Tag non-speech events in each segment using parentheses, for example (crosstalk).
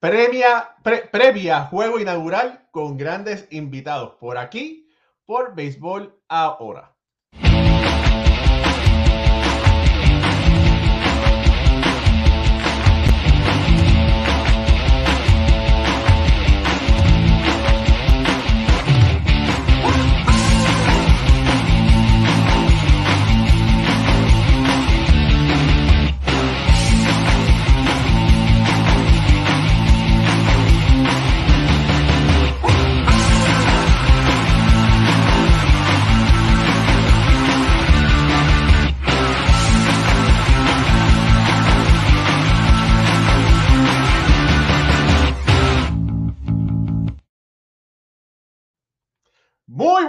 Premia, previa juego inaugural con grandes invitados por aquí, por Béisbol Ahora.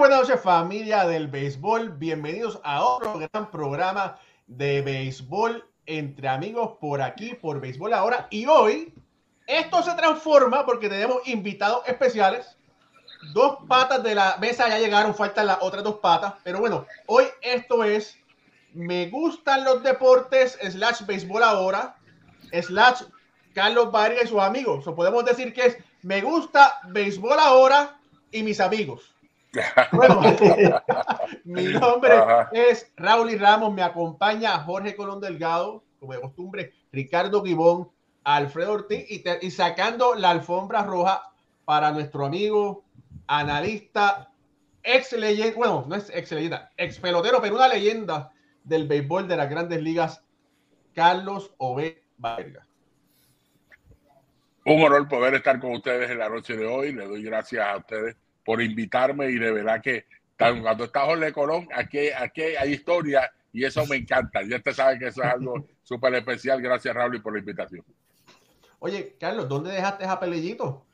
Buenas noches familia del béisbol, bienvenidos a otro gran programa de béisbol entre amigos por aquí, por béisbol ahora. Y hoy esto se transforma porque tenemos invitados especiales. Dos patas de la mesa ya llegaron, faltan las otras dos patas. Pero bueno, hoy esto es Me gustan los deportes, slash béisbol ahora, slash Carlos Vargas y sus amigos. O podemos decir que es Me gusta béisbol ahora y mis amigos. Bueno, (laughs) mi nombre es Raúl y Ramos, me acompaña Jorge Colón Delgado, como de costumbre, Ricardo Gibón, Alfredo Ortiz y, sacando la alfombra roja para nuestro amigo analista, ex leyenda, bueno, no es ex leyenda, ex pelotero, pero una leyenda del béisbol de las grandes ligas, Carlos Ove Vargas. Un honor poder estar con ustedes en la noche de hoy. Le doy gracias a ustedes por invitarme y de verdad que cuando está Jorge Colón, aquí, aquí hay historia y eso me encanta. Ya usted sabe que eso es algo (laughs) súper especial. Gracias, Raúl, por la invitación. Oye, Carlos, ¿dónde dejaste a Pelellito?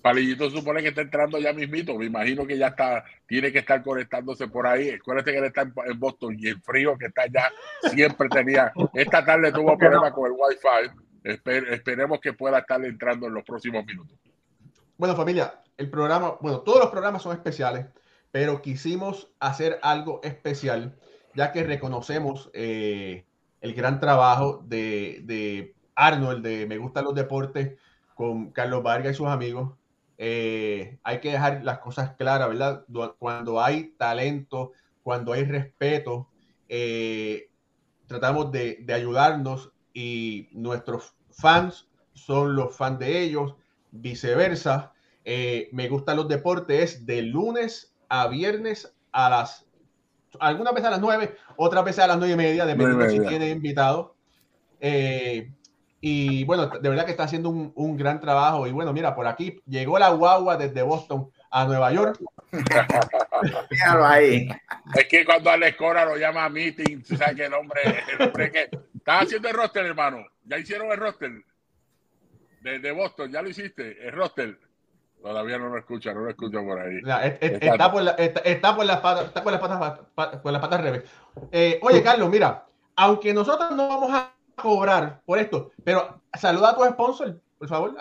Palillito supone que está entrando ya mismito. Me imagino que ya está, tiene que estar conectándose por ahí. Acuérdate que él está en Boston y el frío que está allá siempre tenía. Esta tarde tuvo (laughs) problemas con el Wi-Fi. esperemos que pueda estar entrando en los próximos minutos. Bueno, familia, el programa, bueno, todos los programas son especiales, pero quisimos hacer algo especial, ya que reconocemos eh, el gran trabajo de, de, Arnold, de Me Gustan los Deportes, con Carlos Vargas y sus amigos. Eh, hay que dejar las cosas claras, ¿verdad? Cuando hay talento, cuando hay respeto, eh, tratamos de, de ayudarnos y nuestros fans son los fans de ellos, viceversa eh, me gustan los deportes es de lunes a viernes a las, algunas veces a las nueve, otras veces a las nueve y media, dependiendo si tiene invitado. Eh, y bueno, de verdad que está haciendo un, un, gran trabajo. Y bueno, mira, por aquí llegó la guagua desde Boston a Nueva York. (laughs) ahí. Es que cuando Alex Cora lo llama a meeting, sabes que el hombre, el hombre que está haciendo el roster, hermano. Ya hicieron el roster de, Boston, ya lo hiciste, el roster. Todavía no lo escucha, no lo escucha por ahí. está, por la, está, por las patas, está por las patas, por las patas revés. Eh, oye, Carlos, mira, aunque nosotros no vamos a cobrar por esto, pero saluda a tu sponsor, por favor.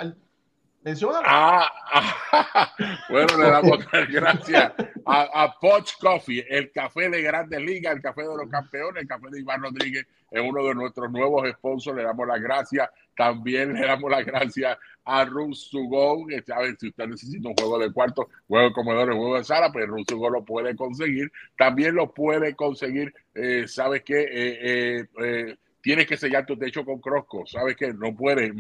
Ah, ah, (laughs) bueno, le damos las gracias a, a, Poch Coffee, el café de Grandes Ligas, el café de los campeones, el café de Iván Rodríguez, es uno de nuestros nuevos sponsors. Le damos las gracias. También le damos las gracias a Rus que saben, si usted necesita un juego de cuarto, juego de comedores, juego de sala, pues Rus lo puede conseguir. También lo puede conseguir, eh, ¿sabes qué? Eh, eh, eh tienes que sellar tu techo con Crosco, sabes que no puedes,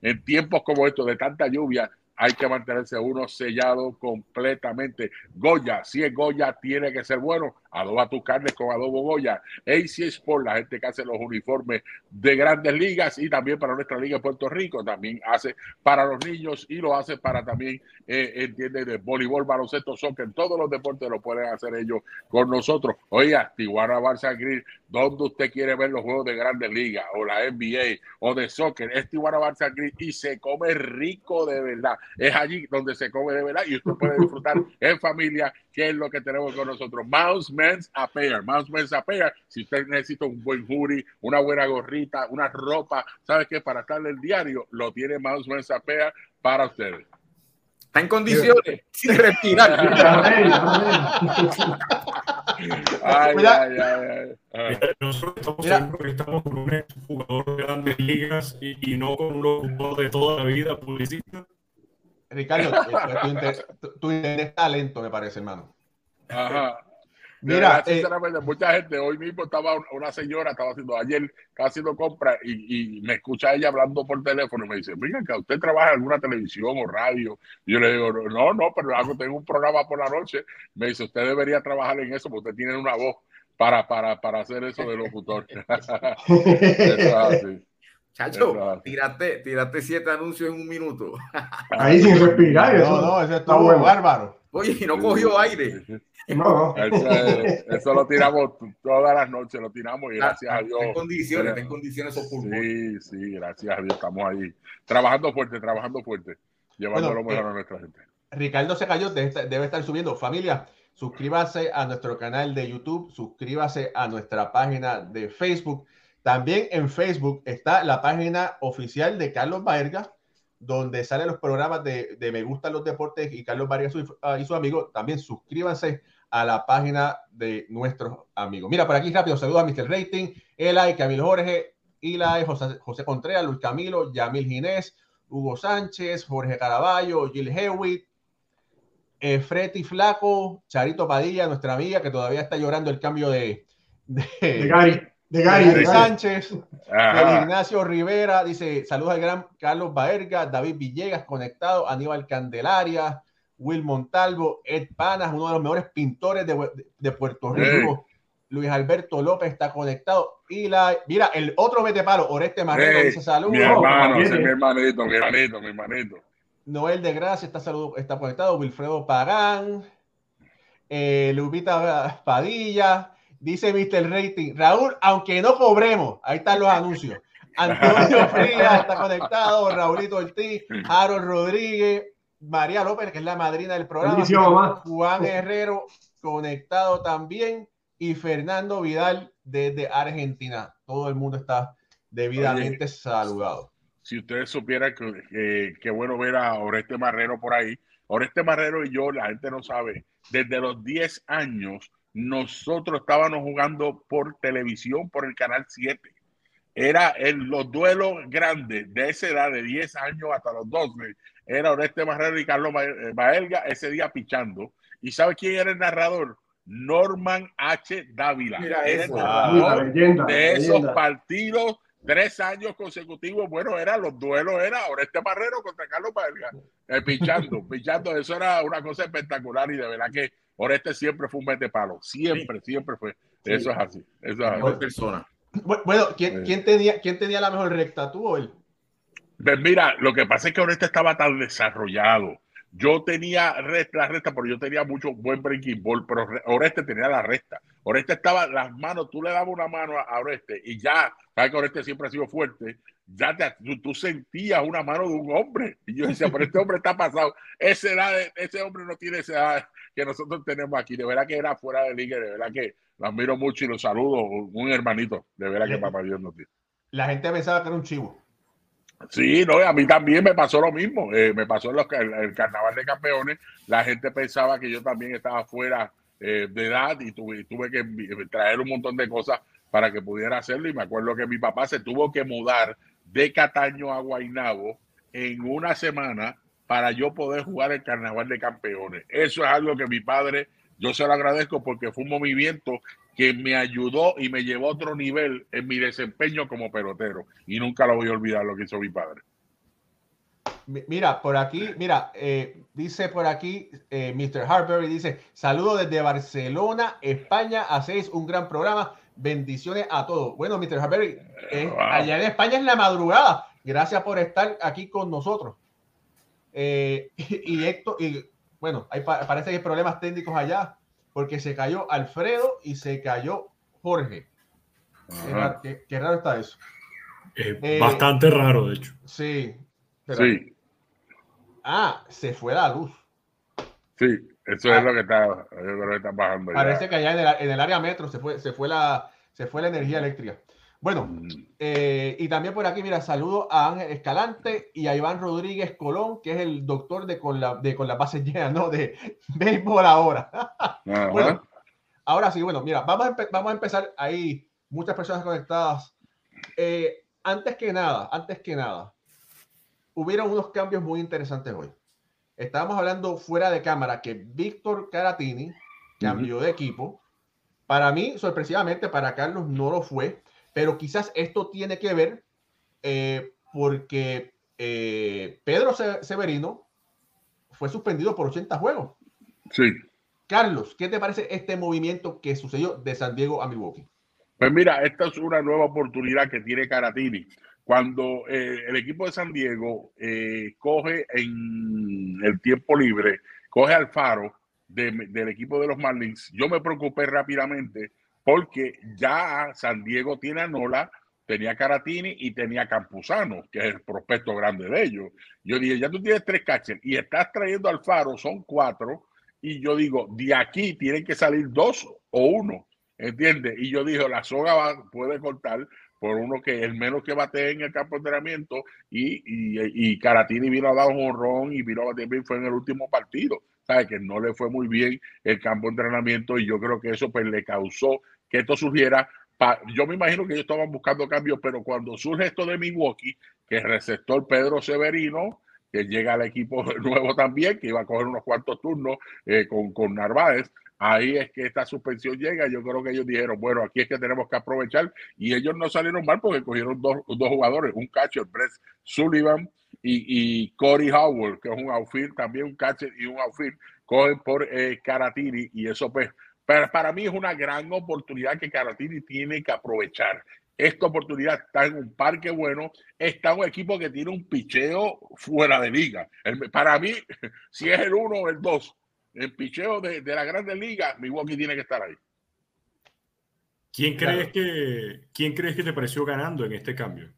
en tiempos como estos de tanta lluvia, hay que mantenerse uno sellado completamente. Goya, si es Goya, tiene que ser bueno. Adoba tus carnes con adobo Goya. AC Sport, la gente que hace los uniformes de grandes ligas y también para nuestra liga de Puerto Rico, también hace para los niños y lo hace para también, eh, entiende, de voleibol, baloncesto, soccer, todos los deportes lo pueden hacer ellos con nosotros. Oiga, Tijuana Barça Grill, donde usted quiere ver los juegos de grandes ligas o la NBA o de soccer, es Tijuana Barça Grill y se come rico de verdad. Es allí donde se come de verdad y usted puede disfrutar en familia, que es lo que tenemos con nosotros. Mouse Men's Appear, Mouse Men's Appear. Si usted necesita un buen hoodie, una buena gorrita, una ropa, ¿sabe qué? Para estar en el diario, lo tiene Mouse Men's Appear para ustedes. Está en condiciones, sin respirar. (laughs) Ay, ay, ay, ay. Nosotros estamos seguros que estamos con un jugador de grandes ligas y, y no con un locutor de toda la vida publicista. Ricardo, eh, tu, inter- tu- tu internet está lento, me parece, hermano. Ajá. Mira, eh, sinceramente, mucha gente, hoy mismo estaba un- una señora, estaba haciendo, ayer estaba haciendo compras y, y me escucha ella hablando por teléfono y me dice, venga, que usted trabaja en alguna televisión o radio. Y yo le digo, no, no, pero hago, tengo un programa por la noche. Me dice, usted debería trabajar en eso porque usted tiene una voz para, para, para hacer eso de locutor. (laughs) eso es así. Chacho, tírate, tírate siete anuncios en un minuto. (laughs) Ahí sin respirar. No, Eso, no, eso está bueno. bárbaro. Oye, y no cogió aire. No, no. Eso, es- eso lo tiramos todas las noches, lo tiramos y gracias a Está en Dios. condiciones, en condiciones esos pulmones. Sí, sí, gracias a Dios estamos ahí. Trabajando fuerte, trabajando fuerte. Llevando Bueno, lo mejor eh, a nuestra gente. Ricardo se cayó, debe estar, debe estar subiendo. Familia, suscríbase a nuestro canal de YouTube, suscríbase a nuestra página de Facebook. También en Facebook está la página oficial de Carlos Baerga, donde salen los programas de, de Me Gustan los Deportes y Carlos Vargas y su, ah, y su amigo. También suscríbanse a la página de nuestros amigos. Mira, por aquí rápido, saludos a Mr. Rating, Eli, Camilo Jorge, Eli, José, José Contreras, Luis Camilo, Yamil Ginés, Hugo Sánchez, Jorge Caraballo, Gil Hewitt, eh, Freti Flaco, Charito Padilla, nuestra amiga que todavía está llorando el cambio de, de, De Gary. De Gary. Gary de Gary. Sánchez. Ignacio Rivera dice: Saludos al gran Carlos Baerga, David Villegas conectado, Aníbal Candelaria, Will Montalvo, Ed Panas, uno de los mejores pintores de, de Puerto Rico. Luis Alberto López está conectado. Y la, mira, el otro vete palo, Oreste Marrero Hey, dice saludos. Mi hermano, ese es mi hermanito, mi hermanito, mi hermanito. Noel de Gracia está, saludo, está conectado. Wilfredo Pagán. Eh, Lupita Padilla. Dice Mr. Rating. Raúl, aunque no cobremos, ahí están los anuncios. Antonio (laughs) Frías está conectado. Raulito Ortiz. Harold Rodríguez. María López, que es la madrina del programa. Juan Herrero conectado también. Y Fernando Vidal desde Argentina. Todo el mundo está debidamente saludado. Si ustedes supieran que, que- que bueno ver a Oreste Marrero por ahí. Oreste Marrero y yo, la gente no sabe, desde los 10 años nosotros estábamos jugando por televisión por el canal 7. Era en los duelos grandes de esa edad, de 10 años hasta los 12, era Oreste Marrero y Carlos eh, Baelga ese día pichando. ¿Y sabe quién era el narrador? Norman H. Dávila. Mira Era el eso. narrador Uy, la leyenda. de esos leyenda. partidos, tres años consecutivos, bueno, eran los duelos, era Oreste Marrero contra Carlos Valga, eh, pichando, (laughs) pichando, eso era una cosa espectacular y de verdad que Oreste siempre fue un mete palo, siempre, siempre fue, eso es así, eso es Mejor así. persona. Bu- Bueno, ¿quién, Sí. quién tenía, ¿quién tenía la mejor recta? ¿Tú o él? Pues mira, lo que pasa es que Oreste estaba tan desarrollado. Yo tenía recta, la recta, pero yo tenía mucho buen breaking ball, pero Re- Oreste tenía la recta. Oreste estaba, las manos, tú le dabas una mano a- Oreste y ya, sabes que Oreste siempre ha sido fuerte, ya te, tú, tú sentías una mano de un hombre. Y yo decía, pero este hombre está pasado. Esa edad, ese hombre no tiene esa edad que nosotros tenemos aquí. De verdad que era fuera de liga, de verdad que lo admiro mucho y lo saludo. Un hermanito, de verdad que papá Dios no tiene. La gente pensaba que era un chivo. Sí, no, a mí también me pasó lo mismo. Eh, me pasó en los, el, el carnaval de campeones. La gente pensaba que yo también estaba fuera eh, de edad y tuve, tuve que traer un montón de cosas para que pudiera hacerlo. Y me acuerdo que mi papá se tuvo que mudar de Cataño a Guaynabo en una semana para yo poder jugar el carnaval de campeones. Eso es algo que mi padre, yo se lo agradezco porque fue un movimiento que me ayudó y me llevó a otro nivel en mi desempeño como pelotero. Y nunca lo voy a olvidar lo que hizo mi padre. Mi- Mira, por aquí, mira, eh, dice por aquí eh, Mr. Harbury, dice, saludo desde Barcelona, España, hacéis un gran programa, bendiciones a todos. Bueno, Mr. Harbury, eh, Wow. allá en España es la madrugada, gracias por estar aquí con nosotros. Eh, (laughs) y, Héctor, y bueno, hay, pa- parece que hay problemas técnicos allá, porque se cayó Alfredo y se cayó Jorge. Qué, Ajá. raro, qué- qué raro está eso. Eh, Eh, bastante raro, de hecho. Sí. Pero- Sí, Ah, se fue la luz. sí, eso es lo que está, yo creo que está bajando. ya. Parece que allá en el, en el área metro se fue, se fue la, se fue la energía eléctrica. Bueno, Mm. eh, y también por aquí, mira, saludo a Ángel Escalante y a Iván Rodríguez Colón, que es el doctor de con, la, de con las bases llenas, ¿no? De béisbol ahora. Ajá. (laughs) Bueno, ahora sí, bueno, mira, vamos a, vamos a empezar ahí, muchas personas conectadas. Eh, antes que nada, antes que nada, hubieron unos cambios muy interesantes hoy. Estábamos hablando fuera de cámara que Víctor Caratini cambió de equipo. Para mí, sorpresivamente, para Carlos no lo fue, pero quizás esto tiene que ver eh, porque eh, Pedro Se- Severino fue suspendido por 80 juegos. Sí. Carlos, ¿qué te parece este movimiento que sucedió de San Diego a Milwaukee? Pues mira, esta es una nueva oportunidad que tiene Caratini. Cuando eh, el equipo de San Diego eh, coge en el tiempo libre, coge al faro de- del equipo de los Marlins, yo me preocupé rápidamente porque ya San Diego tiene a Nola, tenía Caratini y tenía Campuzano, que es el prospecto grande de ellos. Yo dije, ya tú tienes tres catchers y estás trayendo al faro, son cuatro, y yo digo, de aquí tienen que salir dos o uno. ¿Entiendes? Y yo dije, la soga va- puede cortar por uno que el menos que bate en el campo de entrenamiento y, y, Caratini vino a dar un honrón y vino a bater bien fue en el último partido. ¿Sabe? Que no le fue muy bien el campo de entrenamiento y yo creo que eso pues le causó que esto surgiera. Yo me imagino que ellos estaban buscando cambios, pero cuando surge esto de Milwaukee, que el receptor Pedro Severino, que llega al equipo (laughs) nuevo también, que iba a coger unos cuantos turnos eh, con, con Narváez, ahí es que esta suspensión llega. Yo creo que ellos dijeron, bueno, aquí es que tenemos que aprovechar. Y ellos no salieron mal porque cogieron dos, dos jugadores, un catcher, Brett Sullivan y, y Corey Howard, que es un outfield, también un catcher y un outfield, cogen por eh, Caratini y eso pues, para, para mí es una gran oportunidad que Caratini tiene que aprovechar. Esta oportunidad está en un parque bueno, está un equipo que tiene un picheo fuera de liga. El- para mí, (laughs) si es el uno o el dos, el picheo de, de la Grandes Ligas, Milwaukee tiene que estar ahí. ¿Quién Claro. crees que quién crees que te pareció ganando en este cambio?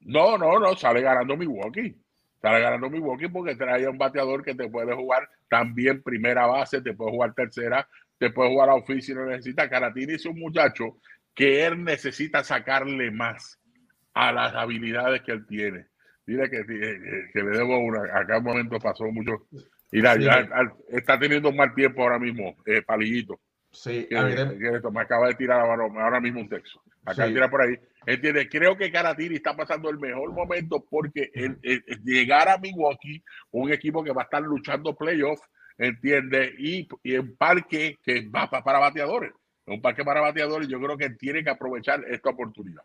No, no, no, sale ganando Milwaukee. Sale ganando Milwaukee porque trae a un bateador que te puede jugar también primera base, te puede jugar tercera, te puede jugar a oficio si lo necesita. Caratini es un muchacho que él necesita sacarle más a las habilidades que él tiene. Dile que, que- que le debo una. Acá un momento pasó mucho. Mira, Sí. ya, está teniendo un mal tiempo ahora mismo, eh, Palillito. Sí, que, me acaba de tirar ahora, mismo un texto. Acá Sí. tira por ahí. ¿Entiendes? Creo que Caratini está pasando el mejor momento porque el, el- el llegar a Milwaukee, un equipo que va a estar luchando playoff, ¿entiendes? Y, y en parque que va pa- para bateadores. Un parque para bateadores, yo creo que tiene que aprovechar esta oportunidad.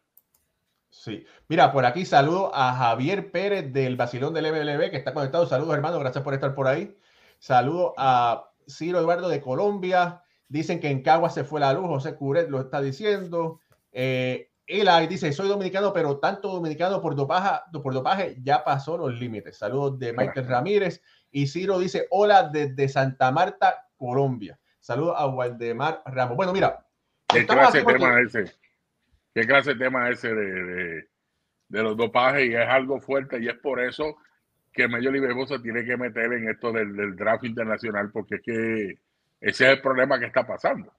Sí. Mira, por aquí saludo a Javier Pérez del Basilón del MLB que está conectado. Saludos, hermano. Gracias por estar por ahí. Saludo a Ciro Eduardo de Colombia. Dicen que en Cagua se fue la luz. José Curet lo está diciendo. Eh, Eli dice: Soy dominicano, pero tanto dominicano por dopaje, por dopaje ya pasó los límites. Saludos de Michael Ramírez. Y Ciro dice: Hola desde Santa Marta, Colombia. Saludos a Waldemar Ramos. Bueno, mira. ¿Qué clase porque- tema es ese? ¿Qué clase de tema es ese de, de, de los dopajes? Y es algo fuerte y es por eso que League Baseball se tiene que meter en esto del, del draft internacional porque es que ese es el problema que está pasando.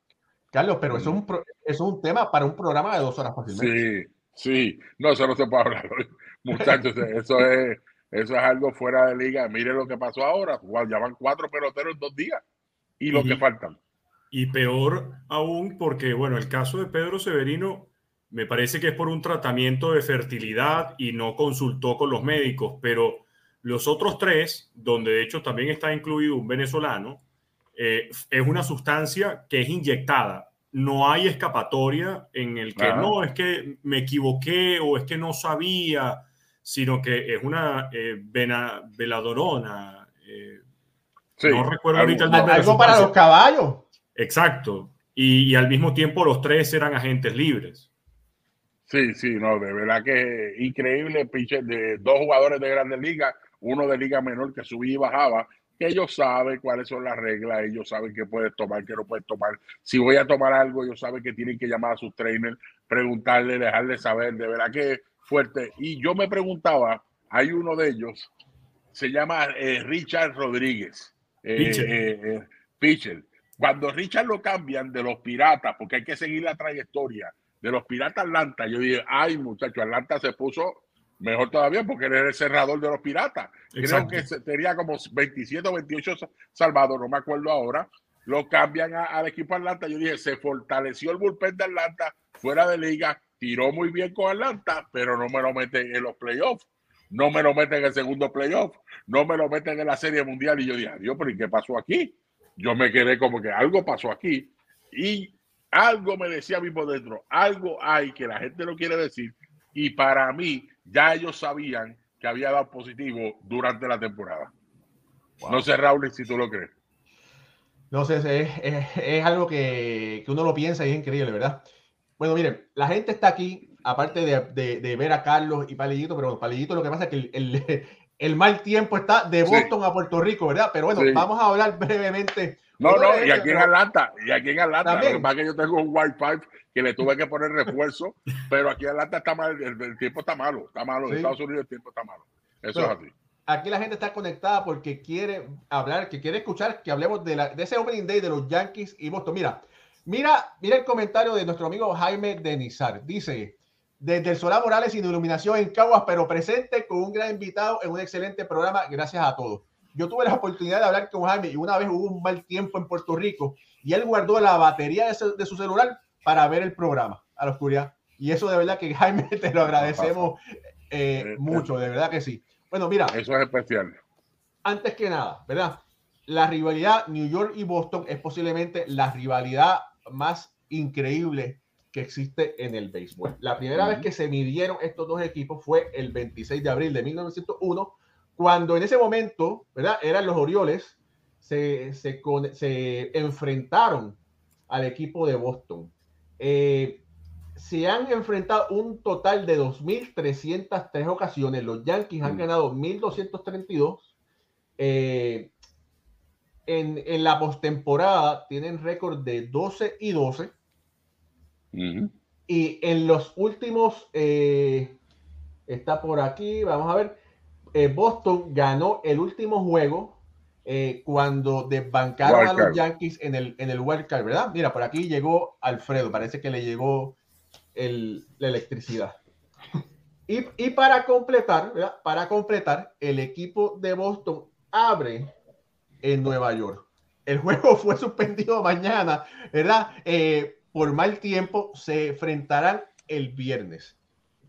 Carlos, pero eso es, un pro- eso es un tema para un programa de dos horas fácilmente. Sí, sí. No, eso no se puede hablar hoy. (laughs) Muchachos, (laughs) eso es, eso es algo fuera de liga. Mire lo que pasó ahora. Guau, Ya van cuatro peloteros en dos días. Y lo Y- que faltan. Y peor aún porque, bueno, el caso de Pedro Severino me parece que es por un tratamiento de fertilidad y no consultó con los médicos, pero los otros tres, donde de hecho también está incluido un venezolano, eh, es una sustancia que es inyectada. No hay escapatoria en el que Ajá. no, es que me equivoqué o es que no sabía, sino que es una eh, vena- veladorona. eh, Sí, No recuerdo algo- ahorita el nombre. Algo para los caballos. Exacto. Y, y al mismo tiempo los tres eran agentes libres. Sí, sí, no, de verdad que increíble pitcher de dos jugadores de grandes ligas, uno de liga menor que subía y bajaba, que ellos saben cuáles son las reglas, ellos saben qué puedes tomar, qué no puedes tomar. Si voy a tomar algo, ellos saben que tienen que llamar a sus trainers, preguntarle, dejarle saber, de verdad que fuerte. Y yo me preguntaba, hay uno de ellos, se llama eh, Richard Rodríguez, eh, Pitcher. eh, eh. Cuando Richard lo cambian de los piratas, porque hay que seguir la trayectoria, de los Piratas Atlanta, yo dije, ay muchacho, Atlanta se puso mejor todavía porque era el cerrador de los Piratas. Exacto. Creo que tenía como 27 o 28 sa- salvados, no me acuerdo ahora. Lo cambian a- al equipo Atlanta. Yo dije, se fortaleció el bullpen de Atlanta fuera de liga, tiró muy bien con Atlanta, pero no me lo meten en los playoffs. No me lo meten en el segundo playoff, no me lo meten en la serie mundial. Y yo dije, Dios, pero ¿y qué pasó aquí? Yo me quedé como que algo pasó aquí. Y algo me decía mismo dentro, algo hay que la gente no quiere decir. Y para mí, ya ellos sabían que había dado positivo durante la temporada. No sé, Raúl, si tú lo crees. No sé, es, es- es algo que, que uno lo piensa y es increíble, ¿verdad? Bueno, miren, la gente está aquí, aparte de, de- de ver a Carlos y Palillito, pero Palillito lo que pasa es que el, el- (laughs) el mal tiempo está de Sí. Boston a Puerto Rico, ¿verdad? Pero bueno, Sí. vamos a hablar brevemente. No, no, y aquí en Atlanta, y aquí en Atlanta, También. lo que pasa es que yo tengo un Wi-Fi que le tuve que poner refuerzo, pero aquí en Atlanta está mal, el, el tiempo está malo, está malo, en Sí. Estados Unidos el tiempo está malo. Eso Pero- es así. Aquí la gente está conectada porque quiere hablar, que quiere escuchar que hablemos de, la, de ese opening day de los Yankees y Boston. Mira, mira, mira el comentario de nuestro amigo Jaime Denizar. Dice, desde el Solá Morales sin iluminación en Caguas, pero presente con un gran invitado en un excelente programa. Gracias a todos. Yo tuve la oportunidad de hablar con Jaime y una vez hubo un mal tiempo en Puerto Rico y él guardó la batería de su, de su celular para ver el programa a la oscuridad. Y eso de verdad que (laughs) Jaime te lo agradecemos eh, mucho, de verdad que sí. Bueno, mira, Eso es especial. antes que nada, ¿verdad? La rivalidad New York y Boston es posiblemente la rivalidad más increíble que existe en el béisbol. La primera vez que se midieron estos dos equipos fue el 26 de abril de 1901, cuando en ese momento, ¿verdad? Eran los Orioles, se, se, con- se enfrentaron al equipo de Boston. Eh, se han enfrentado un total de 2.303 ocasiones. Los Yankees han Mm. ganado 1.232. Eh, en, en la postemporada tienen récord de 12 y 12. Ujú. Y en los últimos, eh, está por aquí, vamos a ver, eh, Boston ganó el último juego eh, cuando desbancaron a los. Yankees en el, en el Wild Card, ¿verdad? Mira, por aquí llegó Alfredo, parece que le llegó el- la electricidad. Y, y para completar, ¿verdad? Para completar, el equipo de Boston abre en Nueva York. El juego (laughs) fue suspendido mañana, ¿verdad? Eh, por mal tiempo se enfrentarán el viernes.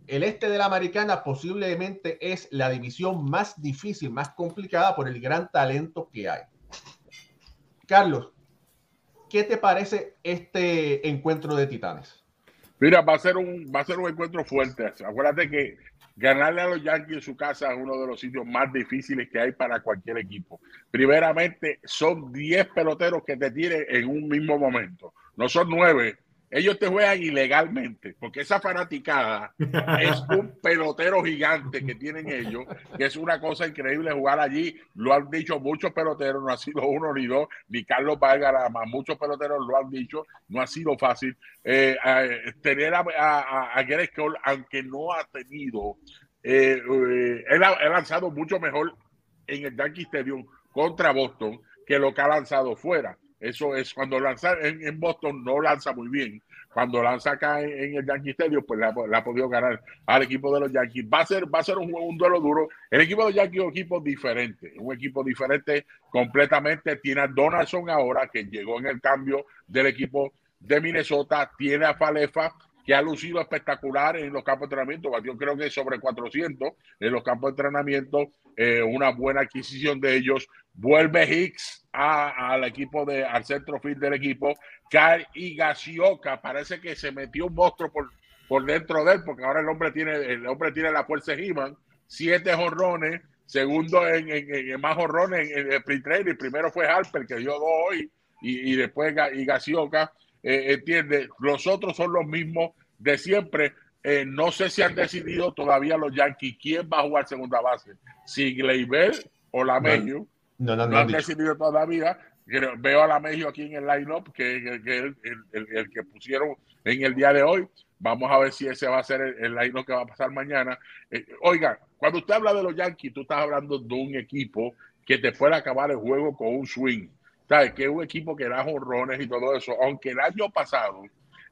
El este de la americana posiblemente es la división más difícil, más complicada por el gran talento que hay. Carlos, ¿qué te parece este encuentro de titanes? Mira, va a ser un, va a ser un encuentro fuerte. Acuérdate que ganarle a los Yankees en su casa es uno de los sitios más difíciles que hay para cualquier equipo. Primeramente, son 10 peloteros que te tiren en un mismo momento. No son 9. Ellos te juegan ilegalmente, porque esa fanaticada es (laughs) un pelotero gigante que tienen ellos, que es una cosa increíble jugar allí. Lo han dicho muchos peloteros, no ha sido uno ni dos, ni Carlos Vargas, más. Muchos peloteros lo han dicho, no ha sido fácil. Eh, eh, tener a, a, a Cole, aunque no ha tenido, eh, eh, él ha lanzado mucho mejor en el Yankee Stadium contra Boston que lo que ha lanzado fuera. Eso es cuando lanza en, Boston no lanza muy bien. Cuando lanza acá en, el Yankee Stadium, pues la, ha podido ganar al equipo de los Yankees. Va a ser, va a ser un, un duelo duro. El equipo de los Yankees es un equipo diferente, un equipo diferente completamente. Tiene a Donaldson ahora, que llegó en el cambio del equipo de Minnesota. Tiene a Falefa, que ha lucido espectacular en los campos de entrenamiento. Yo creo que sobre 400 en los campos de entrenamiento. Eh, una buena adquisición de ellos. Vuelve Hicks al equipo de al centro field del equipo. Kyle Higashioka parece que se metió un monstruo por, por dentro de él, porque ahora el hombre tiene, el hombre tiene la fuerza de He-Man, siete jorrones, segundo en, en, más jorrones en, el sprint training. Primero fue Harper, que dio dos hoy, y, y después Higashioka. Eh, entiende, los otros son los mismos de siempre. Eh, no sé si han decidido todavía los Yankees quién va a jugar segunda base, si Gleyber o Lamejo. No, no, no, no, han decidido todavía. Veo a Lamejo aquí en el line-up, que es el, el, el, el, que pusieron en el día de hoy. Vamos a ver si ese va a ser el, line-up que va a pasar mañana. Eh, oiga, cuando usted habla de los Yankees, tú estás hablando de un equipo que te puede acabar el juego con un swing. ¿Sabes? Que es un equipo que da jorrones y todo eso. Aunque el año pasado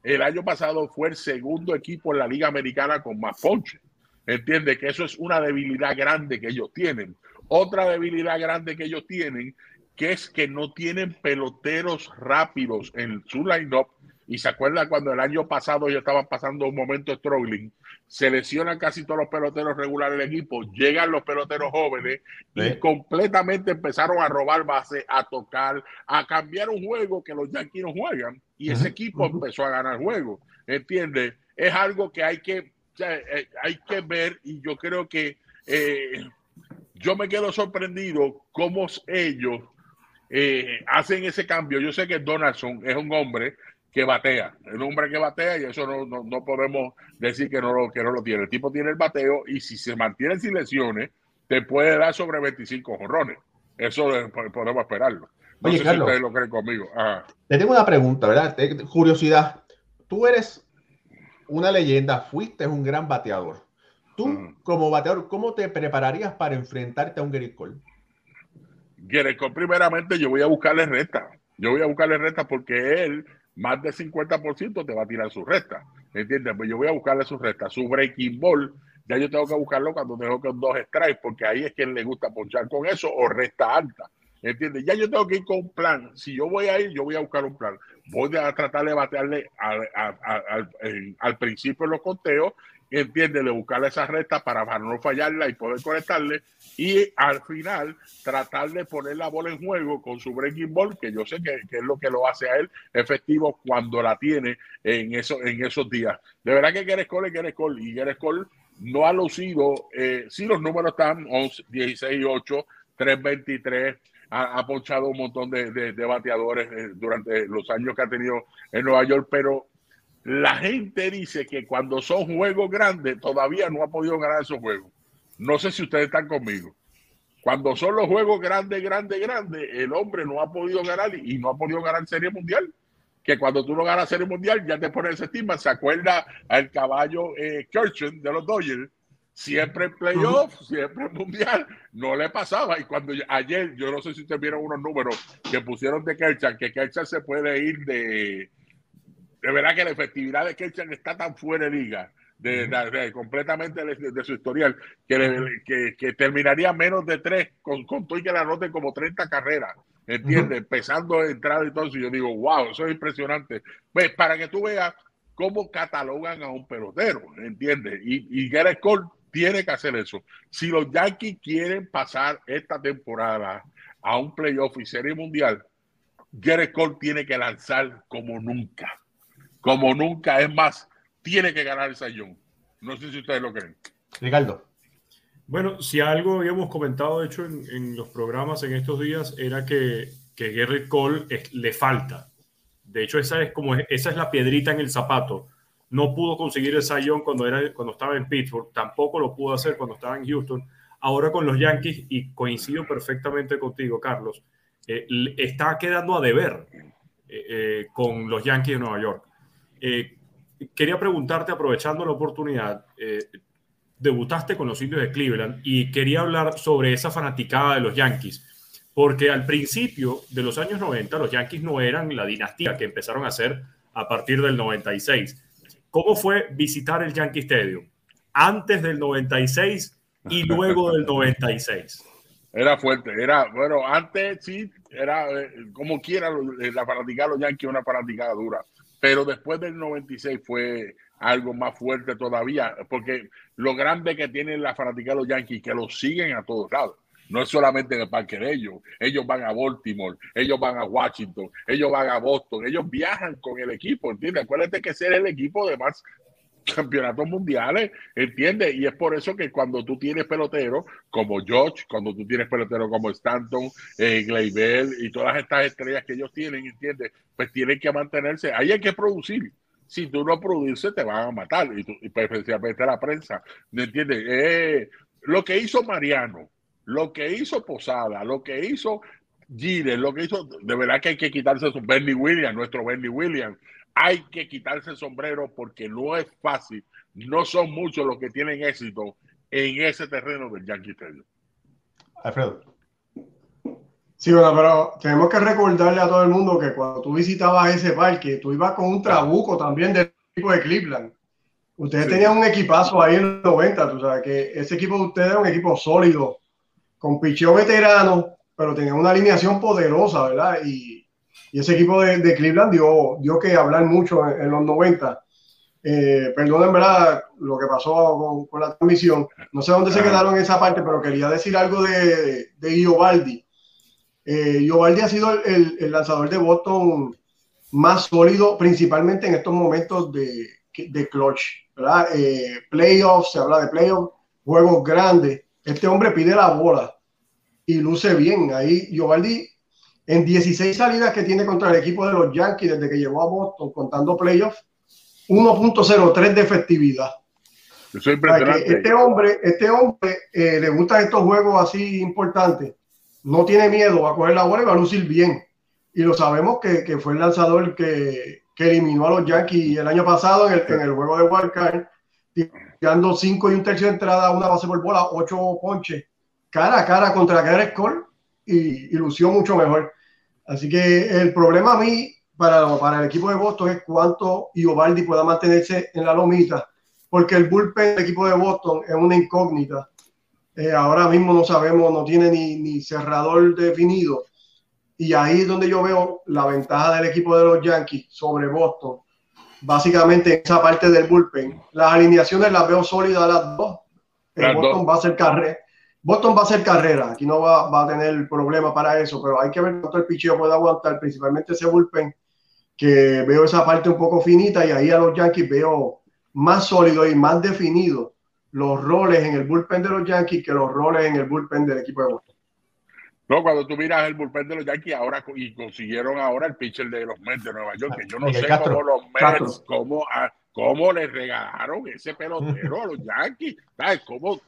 el año pasado fue el segundo equipo en la Liga Americana con más ponche. Entiende que eso es una debilidad grande que ellos tienen. Otra debilidad grande que ellos tienen, que es que no tienen peloteros rápidos en su line-up. Y se acuerda cuando el año pasado ellos estaban pasando un momento struggling, seleccionan casi todos los peloteros regulares del equipo, llegan los peloteros jóvenes y completamente empezaron a robar base, a tocar, a cambiar un juego que los Yankees no juegan. Y ese equipo empezó a ganar juego. ¿Entiendes? Es algo que hay que, eh, hay que ver y yo creo que eh, yo me quedo sorprendido cómo ellos eh, hacen ese cambio. Yo sé que Donaldson es un hombre que batea, es un hombre que batea y eso no, no, no podemos decir que no, lo, que no lo tiene. El tipo tiene el bateo y si se mantiene sin lesiones, te puede dar sobre 25 jorrones. Eso po- podemos esperarlo. No Oye, sé Carlos. si ustedes lo creen conmigo. Ajá. Te tengo una pregunta, ¿verdad? Te- Curiosidad. Tú eres una leyenda, fuiste un gran bateador. Tú, como bateador, ¿cómo te prepararías para enfrentarte a un Gerrit Cole? Gerecol, primeramente, yo voy a buscarle recta. Yo voy a buscarle recta porque él, más del 50% te va a tirar su recta. ¿Entiendes? Pues yo voy a buscarle su recta. Su breaking ball, ya yo tengo que buscarlo cuando dejo con dos strikes, porque ahí es él le gusta ponchar con eso o recta alta. ¿Entiendes? Ya yo tengo que ir con un plan. Si yo voy a ir, yo voy a buscar un plan. Voy a tratar de batearle al, al, en- al principio los conteos, ¿entiendes? De buscarle esa recta para, no fallarla y poder conectarle. Y al final, tratar de poner la bola en juego con su breaking ball, que yo sé que, que es lo que lo hace a él efectivo cuando la tiene en, eso, en esos días. De verdad que Gerrit Cole Gerrit Cole y Gerrit Cole no ha lucido, eh, sí los números están 11, 16, 8, 323, ha, ha ponchado un montón de, de- de bateadores eh, durante los años que ha tenido en Nueva York, pero la gente dice que cuando son juegos grandes todavía no ha podido ganar esos juegos. No sé si ustedes están conmigo. Cuando son los juegos grandes, grandes, grandes, el hombre no ha podido ganar y no ha podido ganar Serie Mundial. Que cuando tú no ganas Serie Mundial ya te pones ese estima. Se acuerda al caballo eh, Kirchen de los Dodgers. Siempre en playoff, siempre en mundial, no le pasaba. Y cuando yo- ayer, yo no sé si ustedes vieron unos números que pusieron de Kerchan, que Kerchan se puede ir de. De verdad que la efectividad de Kerchan está tan fuera de liga, de, de- de- completamente de, su historial, que, le- que, que terminaría menos de tres, con, con todo y que la anoten como 30 carreras. ¿Entiendes? Empezando a entrar y todo eso. Yo digo, wow, eso es impresionante. Pues para que tú veas cómo catalogan a un pelotero, ¿entiendes? Y, y Gerrit Cole tiene que hacer eso. Si los Yankees quieren pasar esta temporada a un playoff y serie mundial, Gerrit Cole tiene que lanzar como nunca. Como nunca. Es más, tiene que ganar el sayón. No sé si ustedes lo creen. Ricardo. Bueno, si algo habíamos comentado, de hecho, en, en los programas en estos días, era que, que Gerrit Cole es- le falta. De hecho, esa es como esa es la piedrita en el zapato. No pudo conseguir el sayón cuando, era, cuando estaba en Pittsburgh, tampoco lo pudo hacer cuando estaba en Houston. Ahora con los Yankees, y coincido perfectamente contigo, Carlos, eh, le- está quedando a deber eh, eh, con los Yankees de Nueva York. Eh, quería preguntarte, aprovechando la oportunidad, eh, debutaste con los indios de Cleveland y quería hablar sobre esa fanaticada de los Yankees, porque al principio de los años 90 los Yankees no eran la dinastía que empezaron a ser a partir del 96. ¿Cómo fue visitar el Yankee Stadium antes del 96 y (laughs) luego del 96? Era fuerte, era, bueno, antes sí, era eh, como quiera, la fanaticada de los Yankees una fanaticada dura, pero después del 96 fue algo más fuerte todavía, porque lo grande que tienen la fanaticada de los Yankees, que los siguen a todos lados. No es solamente en el parque de ellos, ellos van a Baltimore, ellos van a Washington, ellos van a Boston, ellos viajan con el equipo, ¿entiendes? Acuérdate que ser el equipo de más campeonatos mundiales, ¿entiendes? Y es por eso que cuando tú tienes pelotero como George, cuando tú tienes pelotero como Stanton, eh, Gleyber y todas estas estrellas que ellos tienen, ¿entiendes? Pues tienen que mantenerse. Ahí hay que producir. Si tú no produces, te van a matar, y, tú, y especialmente la prensa, ¿me entiendes? Eh, lo que hizo Mariano, lo que hizo Posada, lo que hizo Gire, lo que hizo, de verdad que hay que quitarse su Bernie Williams, nuestro Bernie Williams, hay que quitarse el sombrero porque no es fácil, no son muchos los que tienen éxito en ese terreno del Yankee Stadium. Alfredo. Sí, bueno, pero tenemos que recordarle a todo el mundo que cuando tú visitabas ese parque, tú ibas con un trabuco también del equipo de Cleveland. Ustedes Sí. tenían un equipazo ahí en los 90, tú sabes que ese equipo de ustedes era un equipo sólido, con picheo veterano, pero tenía una alineación poderosa, ¿verdad? Y, y ese equipo de, de Cleveland dio, dio que hablar mucho en, en los 90. Eh, perdonen, ¿verdad? Lo que pasó con, con la transmisión. No sé dónde se Ajá. quedaron en esa parte, pero quería decir algo de, de Iovaldi. Eh, Iovaldi ha sido el, el- el lanzador de Boston más sólido, principalmente en estos momentos de, de clutch, ¿verdad? Eh, playoffs, se habla de playoffs, juegos grandes. Este hombre pide la bola y luce bien. Ahí Iovaldi, en 16 salidas que tiene contra el equipo de los Yankees desde que llegó a Boston, contando playoffs, 1.03 de efectividad. Eso es O sea, que impresionante. este hombre, este hombre eh, le gustan estos juegos así importantes. No tiene miedo a coger la bola y va a lucir bien. Y lo sabemos que, que fue el lanzador que, que eliminó a los Yankees el año pasado en el, en el juego de Wildcard, tirando cinco y un tercio de entrada, una base por bola, ocho ponches, cara a cara contra Garrett Cole y, y lució mucho mejor. Así que el problema a mí para, para el equipo de Boston es cuánto Iovaldi pueda mantenerse en la lomita porque el bullpen del equipo de Boston es una incógnita. Eh, ahora mismo no sabemos, no tiene ni, ni cerrador definido. Y ahí es donde yo veo la ventaja del equipo de los Yankees sobre Boston. Básicamente en esa parte del bullpen. Las alineaciones las veo sólidas las dos. Las Boston va a hacer carrera. Boston va a hacer carrera. Aquí no va, va a tener problema para eso, pero hay que ver cuánto el picheo puede aguantar, principalmente ese bullpen, que veo esa parte un poco finita y ahí a los Yankees veo más sólido y más definido los roles en el bullpen de los Yankees que los roles en el bullpen del equipo de Boston. No, cuando tú miras el bullpen de los Yankees ahora y consiguieron ahora el pitcher de los Mets de Nueva York, que yo no Miguel sé Castro. cómo los Mets, Castro. cómo, ah, cómo le regalaron ese pelotero a los Yankees. ¿Sabes? Cómo,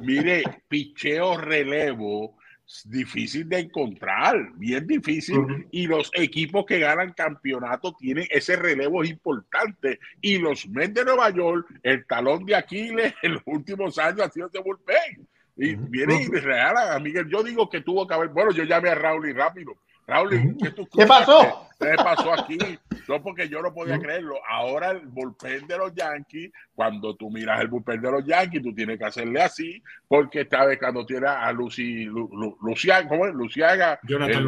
mire, picheo relevo, difícil de encontrar, bien difícil. Y los equipos que ganan campeonato tienen ese relevo importante. Y los Mets de Nueva York, el talón de Aquiles (laughs) en los últimos años ha sido ese bullpen. Y Ujú. vienen y le regalan a Miguel. Yo digo que tuvo que haber. Bueno, yo llamé a Raúl y rápido. Raúl. ¿qué, tú ¿Qué pasó? ¿Qué pasó aquí? No, porque yo no podía creerlo. Ahora el bullpen de los Yankees, cuando tú miras el bullpen de los Yankees, tú tienes que hacerle así, porque sabes cuando tienes a Lucy, Lu, Lu- Luciaga, ¿cómo es? Luciaga. Jonathan.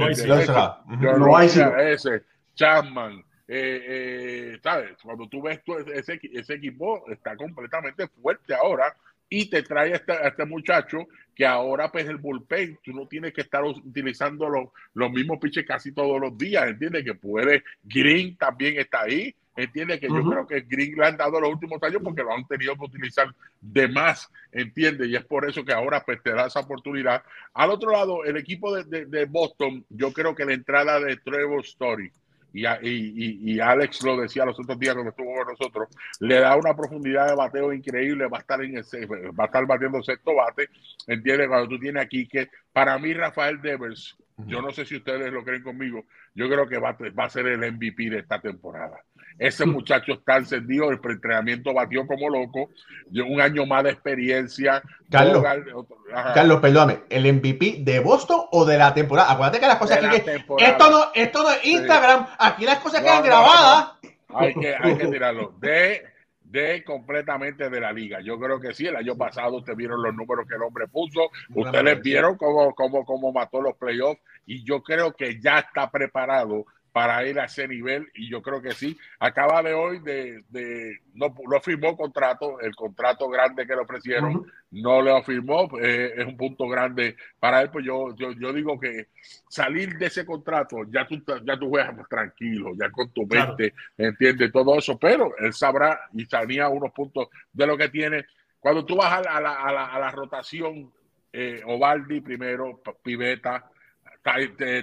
Loaiza, ese, Chapman. eh, eh, ¿sabes? Cuando tú ves tú, ese, ese equipo está completamente fuerte ahora y te trae a este, a este muchacho que ahora pues el bullpen, tú no tienes que estar utilizando los, los mismos pitches casi todos los días, ¿entiendes? Que puede, Green también está ahí, ¿entiendes? Que yo creo que Green le han dado los últimos años porque lo han tenido que utilizar de más, ¿entiendes? Y es por eso que ahora pues te da esa oportunidad. Al otro lado, el equipo de, de- de Boston, yo creo que la entrada de Trevor Story, y, y, y- Alex lo decía los otros días cuando estuvo con nosotros, le da una profundidad de bateo increíble, va a estar en ese, va a estar batiendo sexto bate, ¿entiendes? Cuando tú tienes aquí que para mí Rafael Devers, yo no sé si ustedes lo creen conmigo, yo creo que va, va a ser el MVP de esta temporada. Ese muchacho está encendido, el preentrenamiento batió como loco, yo- un año más de experiencia. Carlos. Otro- Carlos, perdóname, ¿el MVP de Boston o de la temporada? Acuérdate que las cosas de aquí la esto no, esto no es Instagram, aquí las cosas No, quedan no, grabadas. Hay que, hay que tirarlo. De, de completamente de la liga. Yo creo que sí, el año pasado ustedes vieron los números que el hombre puso, ustedes vieron cómo, cómo, cómo mató los playoffs y yo creo que ya está preparado para ir a ese nivel y yo creo que sí. Acaba de hoy de, de no, no firmó contrato, el contrato grande que le ofrecieron, no lo firmó, eh, es un punto grande para él, pues yo, yo, yo digo que salir de ese contrato, ya tú, ya tú juegas tranquilo, ya con tu Claro. mente, entiende todo eso, pero él sabrá y sabría unos puntos de lo que tiene. Cuando tú vas a la, a la, a la, a la rotación, eh, Ovaldi primero, Piveta,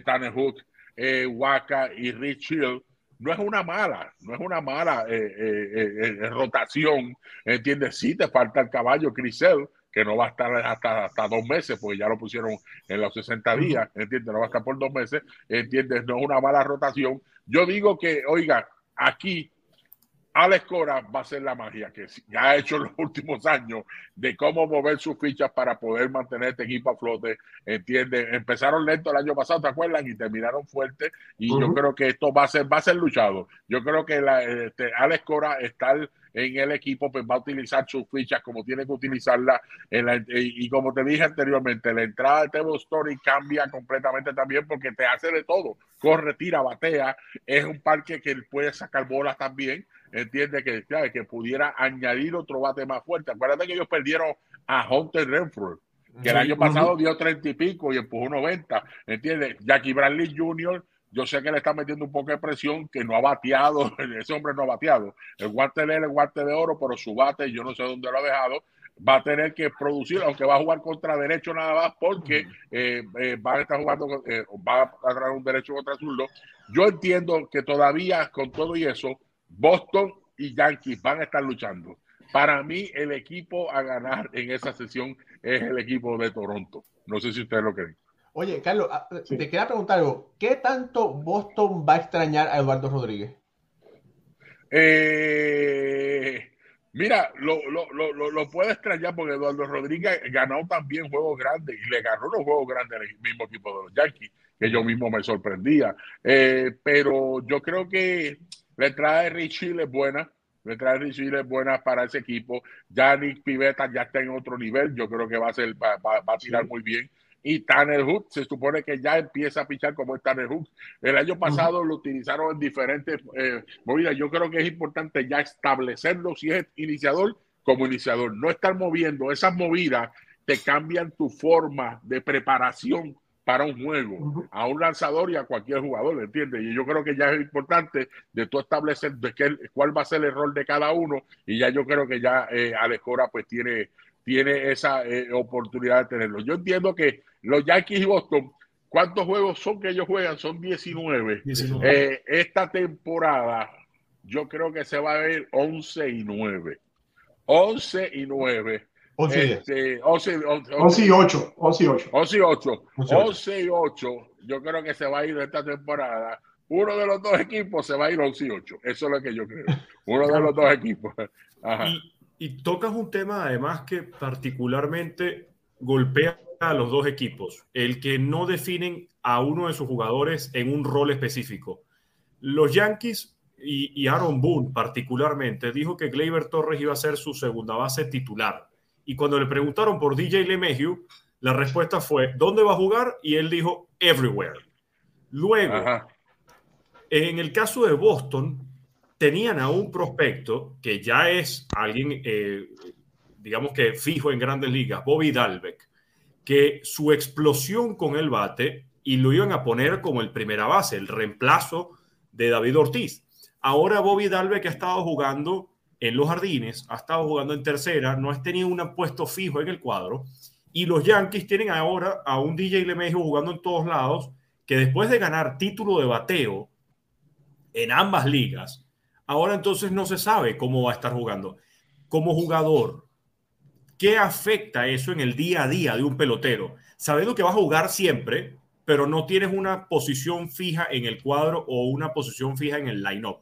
Tannehook, eh, Waka y Rich Hill, no es una mala, no es una mala eh, eh, rotación, ¿entiendes? Sí te falta el caballo Crisel, que no va a estar hasta, hasta dos meses, porque ya lo pusieron en los 60 días, ¿entiendes? No va a estar por dos meses, ¿entiendes? No es una mala rotación. Yo digo que, oiga, aquí Alex Cora va a ser la magia que ya ha hecho en los (laughs) últimos años de cómo mover sus fichas para poder mantener este equipo a flote. Entiende, empezaron lento el año pasado, ¿te acuerdan? Y terminaron fuerte. Y yo creo que esto va a ser, va a ser luchado. Yo creo que la, este, Alex Cora está en el equipo, pues va a utilizar sus fichas como tiene que utilizarla. y, como te dije anteriormente, la entrada de Tebo Story cambia completamente también porque te hace de todo. Corre, tira, batea. Es un parque que puede sacar bolas también entiende que, que pudiera añadir otro bate más fuerte. Acuérdate que ellos perdieron a Hunter Renfrew, que el año pasado dio treinta y pico y empujó 90. ¿Entiendes? Jackie Bradley Jr., yo sé que le está metiendo un poco de presión, que no ha bateado, (laughs) ese hombre no ha bateado. El guante de el guante de oro, pero su bate, yo no sé dónde lo ha dejado va a tener que producir, aunque va a jugar contra derecho nada más, porque eh, eh, va a estar jugando, eh, va a traer un derecho contra zurdo. Yo entiendo que todavía con todo y eso, Boston y Yankees van a estar luchando. Para mí, el equipo a ganar en esa sesión es el equipo de Toronto. No sé si ustedes lo creen. Oye, Carlos, ah, te quería preguntar algo. ¿Qué tanto Boston va a extrañar a Eduardo Rodríguez? Eh, mira, lo, lo, puede extrañar porque Eduardo Rodríguez ganó también juegos grandes y le ganó los juegos grandes al mismo equipo de los Yankees, que yo mismo me sorprendía. Eh, pero yo creo que la entrada de Richie es buena. La entrada de Richie es buena para ese equipo. Ya Nick Pivetta ya está en otro nivel. Yo creo que va a, ser, va, a tirar muy bien. Y Tanner Hook se supone que ya empieza a pichar como es Tanner Hook. El año pasado lo utilizaron en diferentes eh, movidas. Yo creo que es importante ya establecerlo si es iniciador como iniciador. No estar moviendo esas movidas te cambian tu forma de preparación para un juego, a un lanzador y a cualquier jugador, ¿entiendes? Y yo creo que ya es importante de tú establecer de qué, cuál va a ser el rol de cada uno y ya yo creo que ya eh, Alex Cora pues tiene, tiene esa eh, oportunidad de tenerlo. Yo entiendo que los Yankees y Boston, ¿cuántos juegos son que ellos juegan? Son 19. Eh, esta temporada yo creo que se va a ver 11 y 9. 11 y 9 11 y, este, 11, 11, y 8. 11 y 8. 11 y 8. 11 y 8. Yo creo que se va a ir esta temporada. Uno de los dos equipos se va a ir 11 y 8. Eso es lo que yo creo. Uno de los dos equipos. Ajá. Y, y tocas un tema además que particularmente golpea a los dos equipos. El que no definen a uno de sus jugadores en un rol específico. Los Yankees y, y Aaron Boone particularmente dijo que Gleyber Torres iba a ser su segunda base titular y cuando le preguntaron por DJ LeMahieu, la respuesta fue, ¿dónde va a jugar? Y él dijo, everywhere. Luego, en el caso de Boston, tenían a un prospecto que ya es alguien, eh, digamos que fijo en grandes ligas, Bobby Dalbeck, que su explosión con el bate y lo iban a poner como el primera base, el reemplazo de David Ortiz. Ahora Bobby Dalbeck ha estado jugando en los jardines, ha estado jugando en tercera, no ha tenido un puesto fijo en el cuadro. Y los Yankees tienen ahora a un DJ LeMahieu jugando en todos lados, que después de ganar título de bateo en ambas ligas, ahora entonces no se sabe cómo va a estar jugando. Como jugador, ¿qué afecta eso en el día a día de un pelotero? Sabiendo que vas a jugar siempre, pero no tienes una posición fija en el cuadro o una posición fija en el line-up.